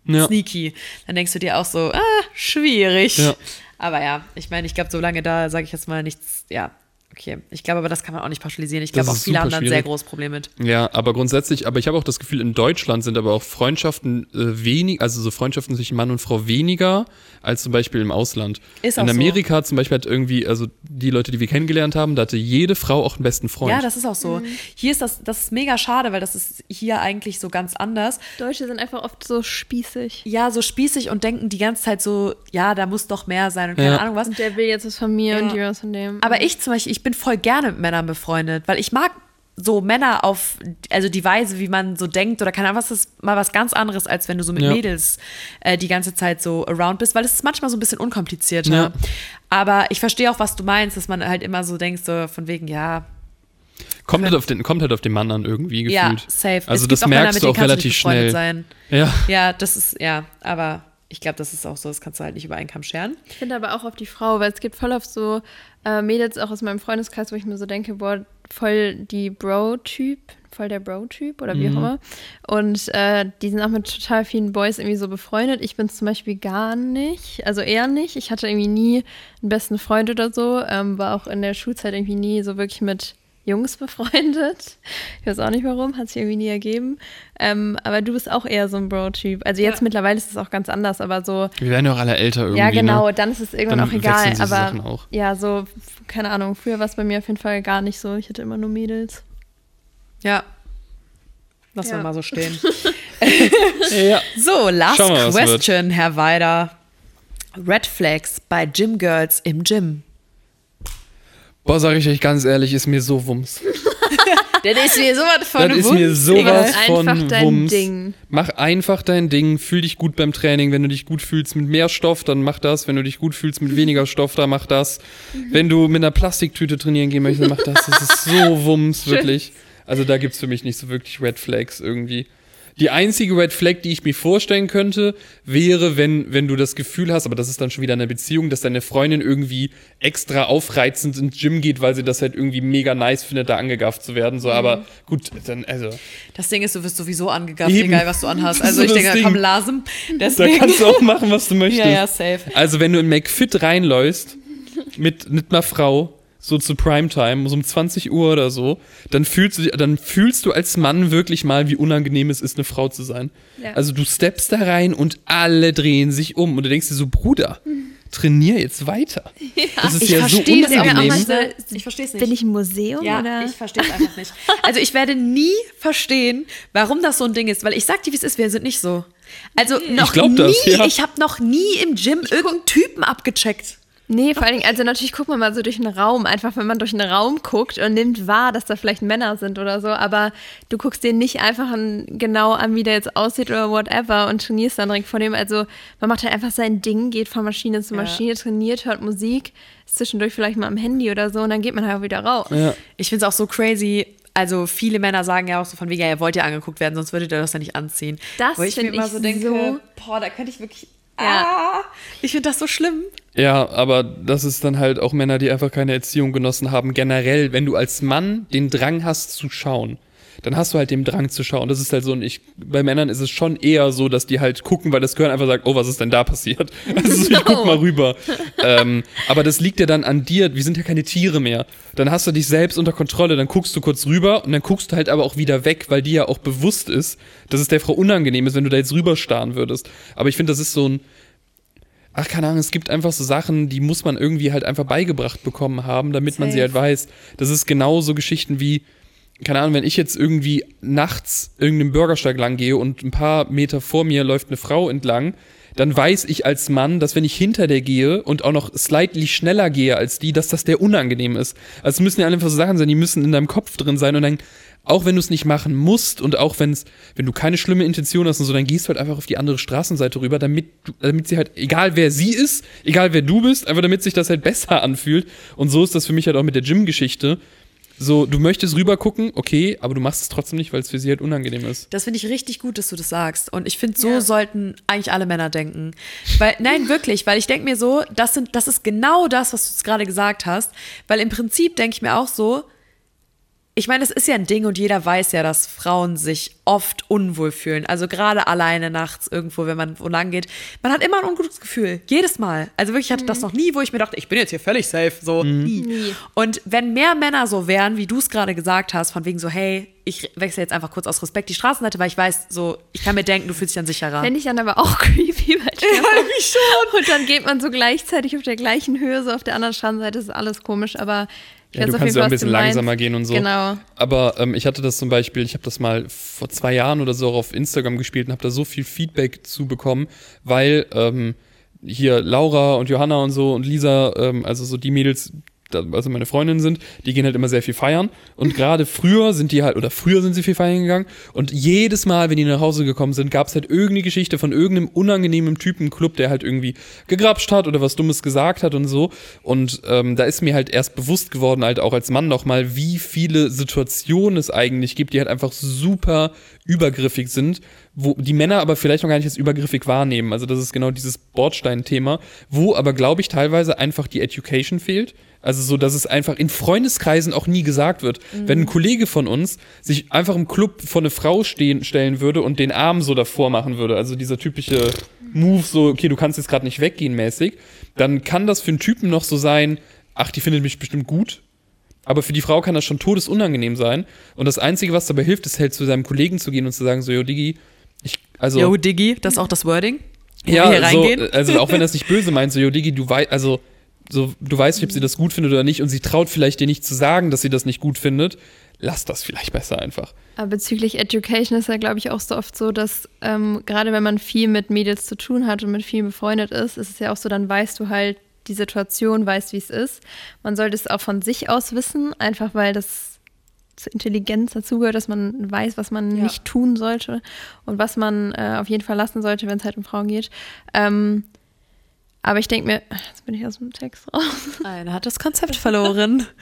ja. sneaky. Dann denkst du dir auch so, ah, schwierig. Ja. Aber ja, ich meine, ich glaube, solange da, sage ich jetzt mal, nichts, ja, okay. Ich glaube aber, das kann man auch nicht pauschalisieren. Ich glaube, auch viele haben da ein sehr großes Problem mit. Ja, aber grundsätzlich, aber ich habe auch das Gefühl, in Deutschland sind aber auch Freundschaften äh, wenig, also so Freundschaften zwischen Mann und Frau weniger als zum Beispiel im Ausland. Ist auch in so. Amerika zum Beispiel hat irgendwie, also die Leute, die wir kennengelernt haben, da hatte jede Frau auch einen besten Freund. Ja, das ist auch so. Hier ist das, das ist mega schade, weil das ist hier eigentlich so ganz anders. Deutsche sind einfach oft so spießig. Ja, so spießig und denken die ganze Zeit so, ja, da muss doch mehr sein und keine Ja. Ahnung was. Und der will jetzt was von mir Ja. und die will was von dem. Aber ich zum Beispiel, ich bin voll gerne mit Männern befreundet, weil ich mag so Männer auf, also die Weise, wie man so denkt oder keine Ahnung, was ist mal was ganz anderes, als wenn du so mit Ja. Mädels äh, die ganze Zeit so around bist, weil es ist manchmal so ein bisschen unkomplizierter. Ja. Aber ich verstehe auch, was du meinst, dass man halt immer so denkt, so von wegen, ja, kommt, halt auf den, kommt halt auf den Mann an irgendwie gefühlt. ja, safe. Also es das Männer, merkst mit du auch du relativ schnell. sein. Ja. Ja, das ist, ja, aber ich glaube, das ist auch so, das kannst du halt nicht über einen Kamm scheren. Ich finde aber auch auf die Frau, weil es gibt voll auf so äh, Mädels auch aus meinem Freundeskreis, wo ich mir so denke, boah, voll die Bro-Typ, voll der Bro-Typ oder wie auch immer. Und äh, die sind auch mit total vielen Boys irgendwie so befreundet. Ich bin zum Beispiel gar nicht, also eher nicht. Ich hatte irgendwie nie einen besten Freund oder so, ähm, war auch in der Schulzeit irgendwie nie so wirklich mit Jungs befreundet. Ich weiß auch nicht warum, hat sich irgendwie nie ergeben. Ähm, aber du bist auch eher so ein Bro-Typ. Also jetzt Ja. mittlerweile ist es auch ganz anders, aber so, Wir werden ja auch alle älter irgendwie. ja, genau, Ne? dann ist es irgendwann Dann auch egal. Aber Sachen auch. ja, so, keine Ahnung, früher war es bei mir auf jeden Fall gar nicht so. Ich hatte immer nur Mädels. Ja. Lass Ja. wir mal so stehen. Ja. So, last Schauen wir, was wird. question, Herr Weider. Red Flags bei Gym Girls im Gym. Boah, sag ich euch ganz ehrlich, ist mir so Wumms. Das ist mir sowas von Das ist mir Wumms, sowas Digga. von Einfach dein Wumms. Ding. Mach einfach dein Ding, fühl dich gut beim Training. Wenn du dich gut fühlst mit mehr Stoff, dann mach das. Wenn du dich gut fühlst mit weniger Stoff, dann mach das. Wenn du mit einer Plastiktüte trainieren gehen möchtest, dann mach das. Das ist so Wumms, wirklich. Also da gibt's für mich nicht so wirklich Red Flags irgendwie. Die einzige Red Flag, die ich mir vorstellen könnte, wäre, wenn, wenn du das Gefühl hast, aber das ist dann schon wieder eine Beziehung, dass deine Freundin irgendwie extra aufreizend ins Gym geht, weil sie das halt irgendwie mega nice findet, da angegafft zu werden. So, aber gut, dann, also. Das Ding ist, du wirst sowieso angegafft, Eben. egal was du anhast. Also ist ich so denke, das komm, Ding. Lasem. Da Deswegen. kannst du auch machen, was du möchtest. ja, ja, safe. Also, wenn du in McFit reinläufst, mit, mit einer Frau, so zu Primetime, so um 20 Uhr oder so, dann fühlst du, dann fühlst du als Mann wirklich mal, wie unangenehm es ist, eine Frau zu sein. Ja. Also, du steppst da rein und alle drehen sich um und du denkst dir so, Bruder, trainier jetzt weiter. Das ist Ich ja so verstehe das auch unangenehm. manchmal. Ich verstehe es nicht. Bin ich im Museum Ja, oder? ich verstehe es einfach nicht. Also ich werde nie verstehen, warum das so ein Ding ist, weil ich sag dir, wie es ist, wir sind nicht so. Also noch glaub nie, das, ja. ich habe noch nie im Gym irgendeinen Typen abgecheckt. Nee, vor allen Dingen, also natürlich guckt man mal so durch einen Raum, einfach wenn man durch einen Raum guckt und nimmt wahr, dass da vielleicht Männer sind oder so, aber du guckst den nicht einfach an, genau an, wie der jetzt aussieht oder whatever und trainierst dann direkt vor dem. Also man macht halt einfach sein Ding, geht von Maschine zu Ja. Maschine, trainiert, hört Musik, ist zwischendurch vielleicht mal am Handy oder so und dann geht man halt auch wieder raus. Ja. Ich finde es auch so crazy. Also viele Männer sagen ja auch so von wegen, ja, ihr wollt ja angeguckt werden, sonst würdet ihr das ja nicht anziehen. Das Wo ich mir immer ich so denke, so- boah, da könnte ich wirklich, Ja. ah, ich finde das so schlimm. Ja, aber das ist dann halt auch Männer, die einfach keine Erziehung genossen haben. Generell, wenn du als Mann den Drang hast zu schauen, dann hast du halt den Drang zu schauen. Das ist halt so, und ich, bei Männern ist es schon eher so, dass die halt gucken, weil das Gehirn einfach sagt, oh, was ist denn da passiert? Also ich guck mal rüber. ähm, aber das liegt ja dann an dir, wir sind ja keine Tiere mehr. Dann hast du dich selbst unter Kontrolle, dann guckst du kurz rüber und dann guckst du halt aber auch wieder weg, weil dir ja auch bewusst ist, dass es der Frau unangenehm ist, wenn du da jetzt rüberstarren würdest. Aber ich finde, das ist so ein, ach, keine Ahnung, es gibt einfach so Sachen, die muss man irgendwie halt einfach beigebracht bekommen haben, damit man sie Safe. halt weiß. Das ist genauso Geschichten wie, keine Ahnung, wenn ich jetzt irgendwie nachts irgendeinen Bürgersteig lang gehe und ein paar Meter vor mir läuft eine Frau entlang, dann weiß ich als Mann, dass wenn ich hinter der gehe und auch noch slightly schneller gehe als die, dass das der unangenehm ist. Also es müssen ja einfach so Sachen sein, die müssen in deinem Kopf drin sein und dann, auch wenn du es nicht machen musst und auch wenn's, wenn du keine schlimme Intention hast und so, dann gehst du halt einfach auf die andere Straßenseite rüber, damit, damit sie halt, egal wer sie ist, egal wer du bist, einfach damit sich das halt besser anfühlt. Und so ist das für mich halt auch mit der Gym-Geschichte. So, du möchtest rüber gucken, okay, aber du machst es trotzdem nicht, weil es für sie halt unangenehm ist. Das finde ich richtig gut, dass du das sagst. Und ich finde, so Ja. sollten eigentlich alle Männer denken. Weil, nein, wirklich, weil ich denke mir so, das, sind, das ist genau das, was du jetzt gerade gesagt hast. Weil im Prinzip denke ich mir auch so, ich meine, es ist ja ein Ding und jeder weiß ja, dass Frauen sich oft unwohl fühlen. Also gerade alleine nachts irgendwo, wenn man wo lang geht. Man hat immer ein ungutes Gefühl. Jedes Mal. Also wirklich, ich hatte das noch nie, wo ich mir dachte, ich bin jetzt hier völlig safe. So, nie. Nie. Und wenn mehr Männer so wären, wie du es gerade gesagt hast, von wegen so, hey, ich wechsle jetzt einfach kurz aus Respekt die Straßenseite, weil ich weiß, so, ich kann mir denken, du fühlst dich dann sicherer. Fände ich dann aber auch creepy, weil ich Ja, irgendwie schon. Und dann geht man so gleichzeitig auf der gleichen Höhe, so auf der anderen Straßenseite ist alles komisch, aber Ja, du kannst ja ein bisschen langsamer gehen und so. Genau. Aber ähm, ich hatte das zum Beispiel, ich habe das mal vor zwei Jahren oder so auch auf Instagram gespielt und habe da so viel Feedback zu bekommen, weil ähm, hier Laura und Johanna und so und Lisa, ähm, also so die Mädels, also meine Freundinnen sind, die gehen halt immer sehr viel feiern. Und gerade früher sind die halt, oder früher sind sie viel feiern gegangen. Und jedes Mal, wenn die nach Hause gekommen sind, gab es halt irgendeine Geschichte von irgendeinem unangenehmen Typen im Club, der halt irgendwie gegrapscht hat oder was Dummes gesagt hat und so. Und ähm, da ist mir halt erst bewusst geworden, halt auch als Mann nochmal, wie viele Situationen es eigentlich gibt, die halt einfach super übergriffig sind, wo die Männer aber vielleicht noch gar nicht als übergriffig wahrnehmen. Also das ist genau dieses Bordstein-Thema, wo aber, glaube ich, teilweise einfach die Education fehlt. Also so, dass es einfach in Freundeskreisen auch nie gesagt wird. Wenn ein Kollege von uns sich einfach im Club vor eine Frau stehen, stellen würde und den Arm so davor machen würde, also dieser typische Move, so, okay, du kannst jetzt gerade nicht weggehen mäßig, dann kann das für einen Typen noch so sein, ach, die findet mich bestimmt gut. Aber für die Frau kann das schon todesunangenehm sein. Und das Einzige, was dabei hilft, ist halt zu seinem Kollegen zu gehen und zu sagen, so, yo, Diggi, ich, also. Yo, Diggi, das ist auch das Wording. wo Ja, wir hier so, reingehen. also auch wenn er es nicht böse meint, so, yo, Digi, du weißt, also, so, du weißt nicht, ob sie das gut findet oder nicht und sie traut vielleicht dir nicht zu sagen, dass sie das nicht gut findet, lass das vielleicht besser einfach. Aber bezüglich Education ist ja, glaube ich, auch so oft so, dass ähm, gerade wenn man viel mit Mädels zu tun hat und mit vielen befreundet ist, ist es ja auch so, dann weißt du halt die Situation, weißt, wie es ist. Man sollte es auch von sich aus wissen, einfach weil das zur Intelligenz dazugehört, dass man weiß, was man Ja. nicht tun sollte und was man äh, auf jeden Fall lassen sollte, wenn es halt um Frauen geht. Ähm, aber ich denke mir, jetzt bin ich aus dem Text raus. Einer hat das Konzept verloren.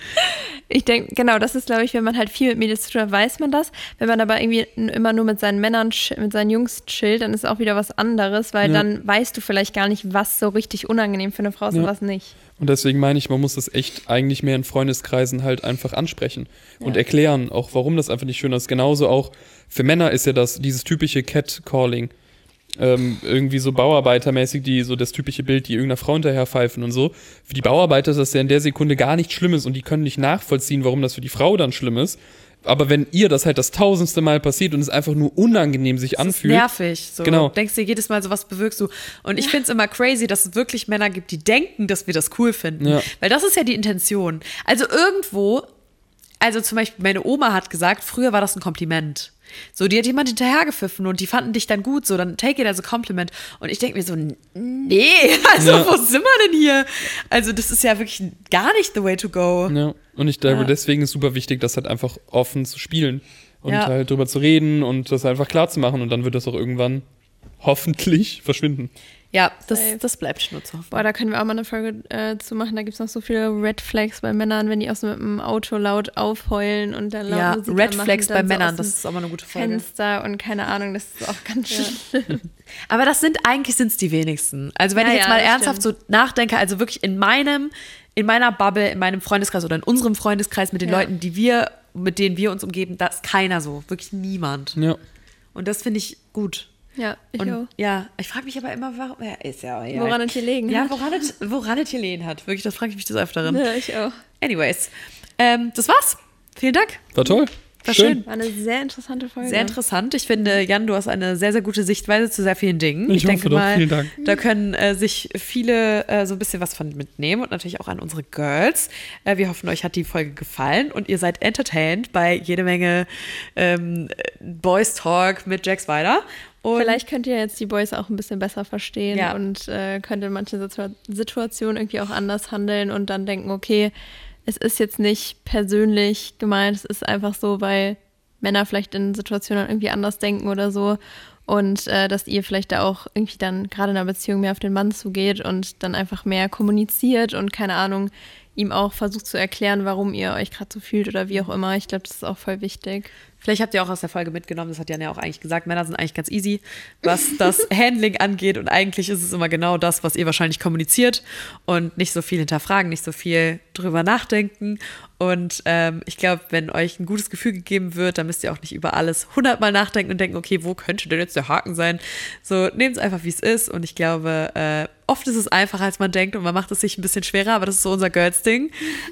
Ich denke, genau, das ist, glaube ich, wenn man halt viel mit Mädels zu tun hat, weiß man das. Wenn man aber irgendwie immer nur mit seinen Männern, mit seinen Jungs chillt, dann ist auch wieder was anderes, weil Ja. dann weißt du vielleicht gar nicht, was so richtig unangenehm für eine Frau ist und Ja. was nicht. Und deswegen meine ich, man muss das echt eigentlich mehr in Freundeskreisen halt einfach ansprechen und erklären, auch warum das einfach nicht schön ist. Genauso auch für Männer ist ja das, dieses typische Cat-Calling. Ähm, irgendwie so Bauarbeitermäßig, die so das typische Bild, die irgendeiner Frau hinterher pfeifen und so. Für die Bauarbeiter ist das ja in der Sekunde gar nicht schlimm ist und die können nicht nachvollziehen, warum das für die Frau dann schlimm ist. Aber wenn ihr das halt das tausendste Mal passiert und es einfach nur unangenehm sich Das ist anfühlt, nervig. So. Genau. Denkst dir jedes Mal so, was bewirkst du? Und ich finde es immer crazy, dass es wirklich Männer gibt, die denken, dass wir das cool finden. Ja. Weil das ist ja die Intention. Also irgendwo, also zum Beispiel meine Oma hat gesagt, früher war das ein Kompliment. So, die hat jemand hinterhergepfiffen und die fanden dich dann gut, so, dann take it as a compliment. Und ich denke mir so, nee, also Ja. wo sind wir denn hier? Also das ist ja wirklich gar nicht the way to go. Ja, und ich glaube, Ja. deswegen ist super wichtig, das halt einfach offen zu spielen und Ja. halt drüber zu reden und das einfach klar zu machen und dann wird das auch irgendwann hoffentlich verschwinden. Ja, das, das bleibt nur zu hoffen. Boah, da können wir auch mal eine Folge äh, zu machen. Da gibt es noch so viele Red Flags bei Männern, wenn die auch so mit dem Auto laut aufheulen und dann laut Ja, Musik Red Flags bei so Männern, das ist aber eine gute Folge. Fenster und keine Ahnung, das ist auch ganz schön. Aber das sind eigentlich sind's die wenigsten. Also wenn Ja, ich jetzt ja, mal das ernsthaft so nachdenke, also wirklich in meinem, in meiner Bubble, in meinem Freundeskreis oder in unserem Freundeskreis mit den Ja. Leuten, die wir, mit denen wir uns umgeben, da ist keiner so. Wirklich niemand. Ja. Und das finde ich gut. Ja, ich Und auch. ja, ich frage mich aber immer, warum. Ja, ist ja, ja. Woran es hier liegen Ja, hat. woran es, woran es hier liegen hat. Wirklich, das frage ich mich des Öfteren. Ja, ich auch. Anyways, ähm, das war's. Vielen Dank. War toll. War schön. War eine sehr interessante Folge. Sehr interessant. Ich finde, Jan, du hast eine sehr, sehr gute Sichtweise zu sehr vielen Dingen. Ich hoffe denke doch. mal, Vielen Dank. da können äh, sich viele äh, so ein bisschen was von mitnehmen und natürlich auch an unsere Girls. Äh, wir hoffen, euch hat die Folge gefallen und ihr seid entertained bei jede Menge ähm, Boys Talk mit Jax Weiler. Und Vielleicht könnt ihr jetzt die Boys auch ein bisschen besser verstehen Ja. und äh, könnt in manchen Situa Situationen irgendwie auch anders handeln und dann denken, okay, es ist jetzt nicht persönlich gemeint, es ist einfach so, weil Männer vielleicht in Situationen irgendwie anders denken oder so. Und äh, dass ihr vielleicht da auch irgendwie dann gerade in einer Beziehung mehr auf den Mann zugeht und dann einfach mehr kommuniziert und keine Ahnung, ihm auch versucht zu erklären, warum ihr euch gerade so fühlt oder wie auch immer. Ich glaube, das ist auch voll wichtig. Vielleicht habt ihr auch aus der Folge mitgenommen, das hat Jan ja auch eigentlich gesagt, Männer sind eigentlich ganz easy, was das Handling angeht. Und eigentlich ist es immer genau das, was ihr wahrscheinlich kommuniziert und nicht so viel hinterfragen, nicht so viel drüber nachdenken. Und ähm, ich glaube, wenn euch ein gutes Gefühl gegeben wird, dann müsst ihr auch nicht über alles hundertmal nachdenken und denken, okay, wo könnte denn jetzt der Haken sein? So, nehmt es einfach, wie es ist. Und ich glaube, äh, oft ist es einfacher, als man denkt und man macht es sich ein bisschen schwerer, aber das ist so unser Girls-Ding.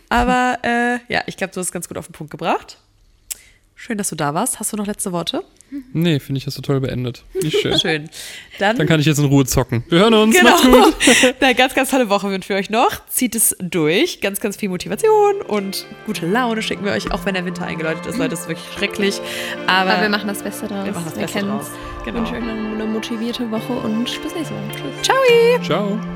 Aber äh, ja, ich glaube, du hast es ganz gut auf den Punkt gebracht. Schön, dass du da warst. Hast du noch letzte Worte? Nee, finde ich, hast du toll beendet. Nicht schön. Schön. Dann, Dann kann ich jetzt in Ruhe zocken. Wir hören uns. genau. Macht's gut. Eine ganz, ganz tolle Woche wünschen wir euch noch. Zieht es durch. Ganz, ganz viel Motivation und gute Laune schicken wir euch, auch wenn der Winter eingeläutet ist. Leute, das ist wirklich schrecklich. Aber, Aber wir machen das Beste draus. wir machen das Beste kennen's. Draus. Ich Genau. wünsche euch eine motivierte Woche und bis nächste Woche. Tschüss. Ciao! Ciao.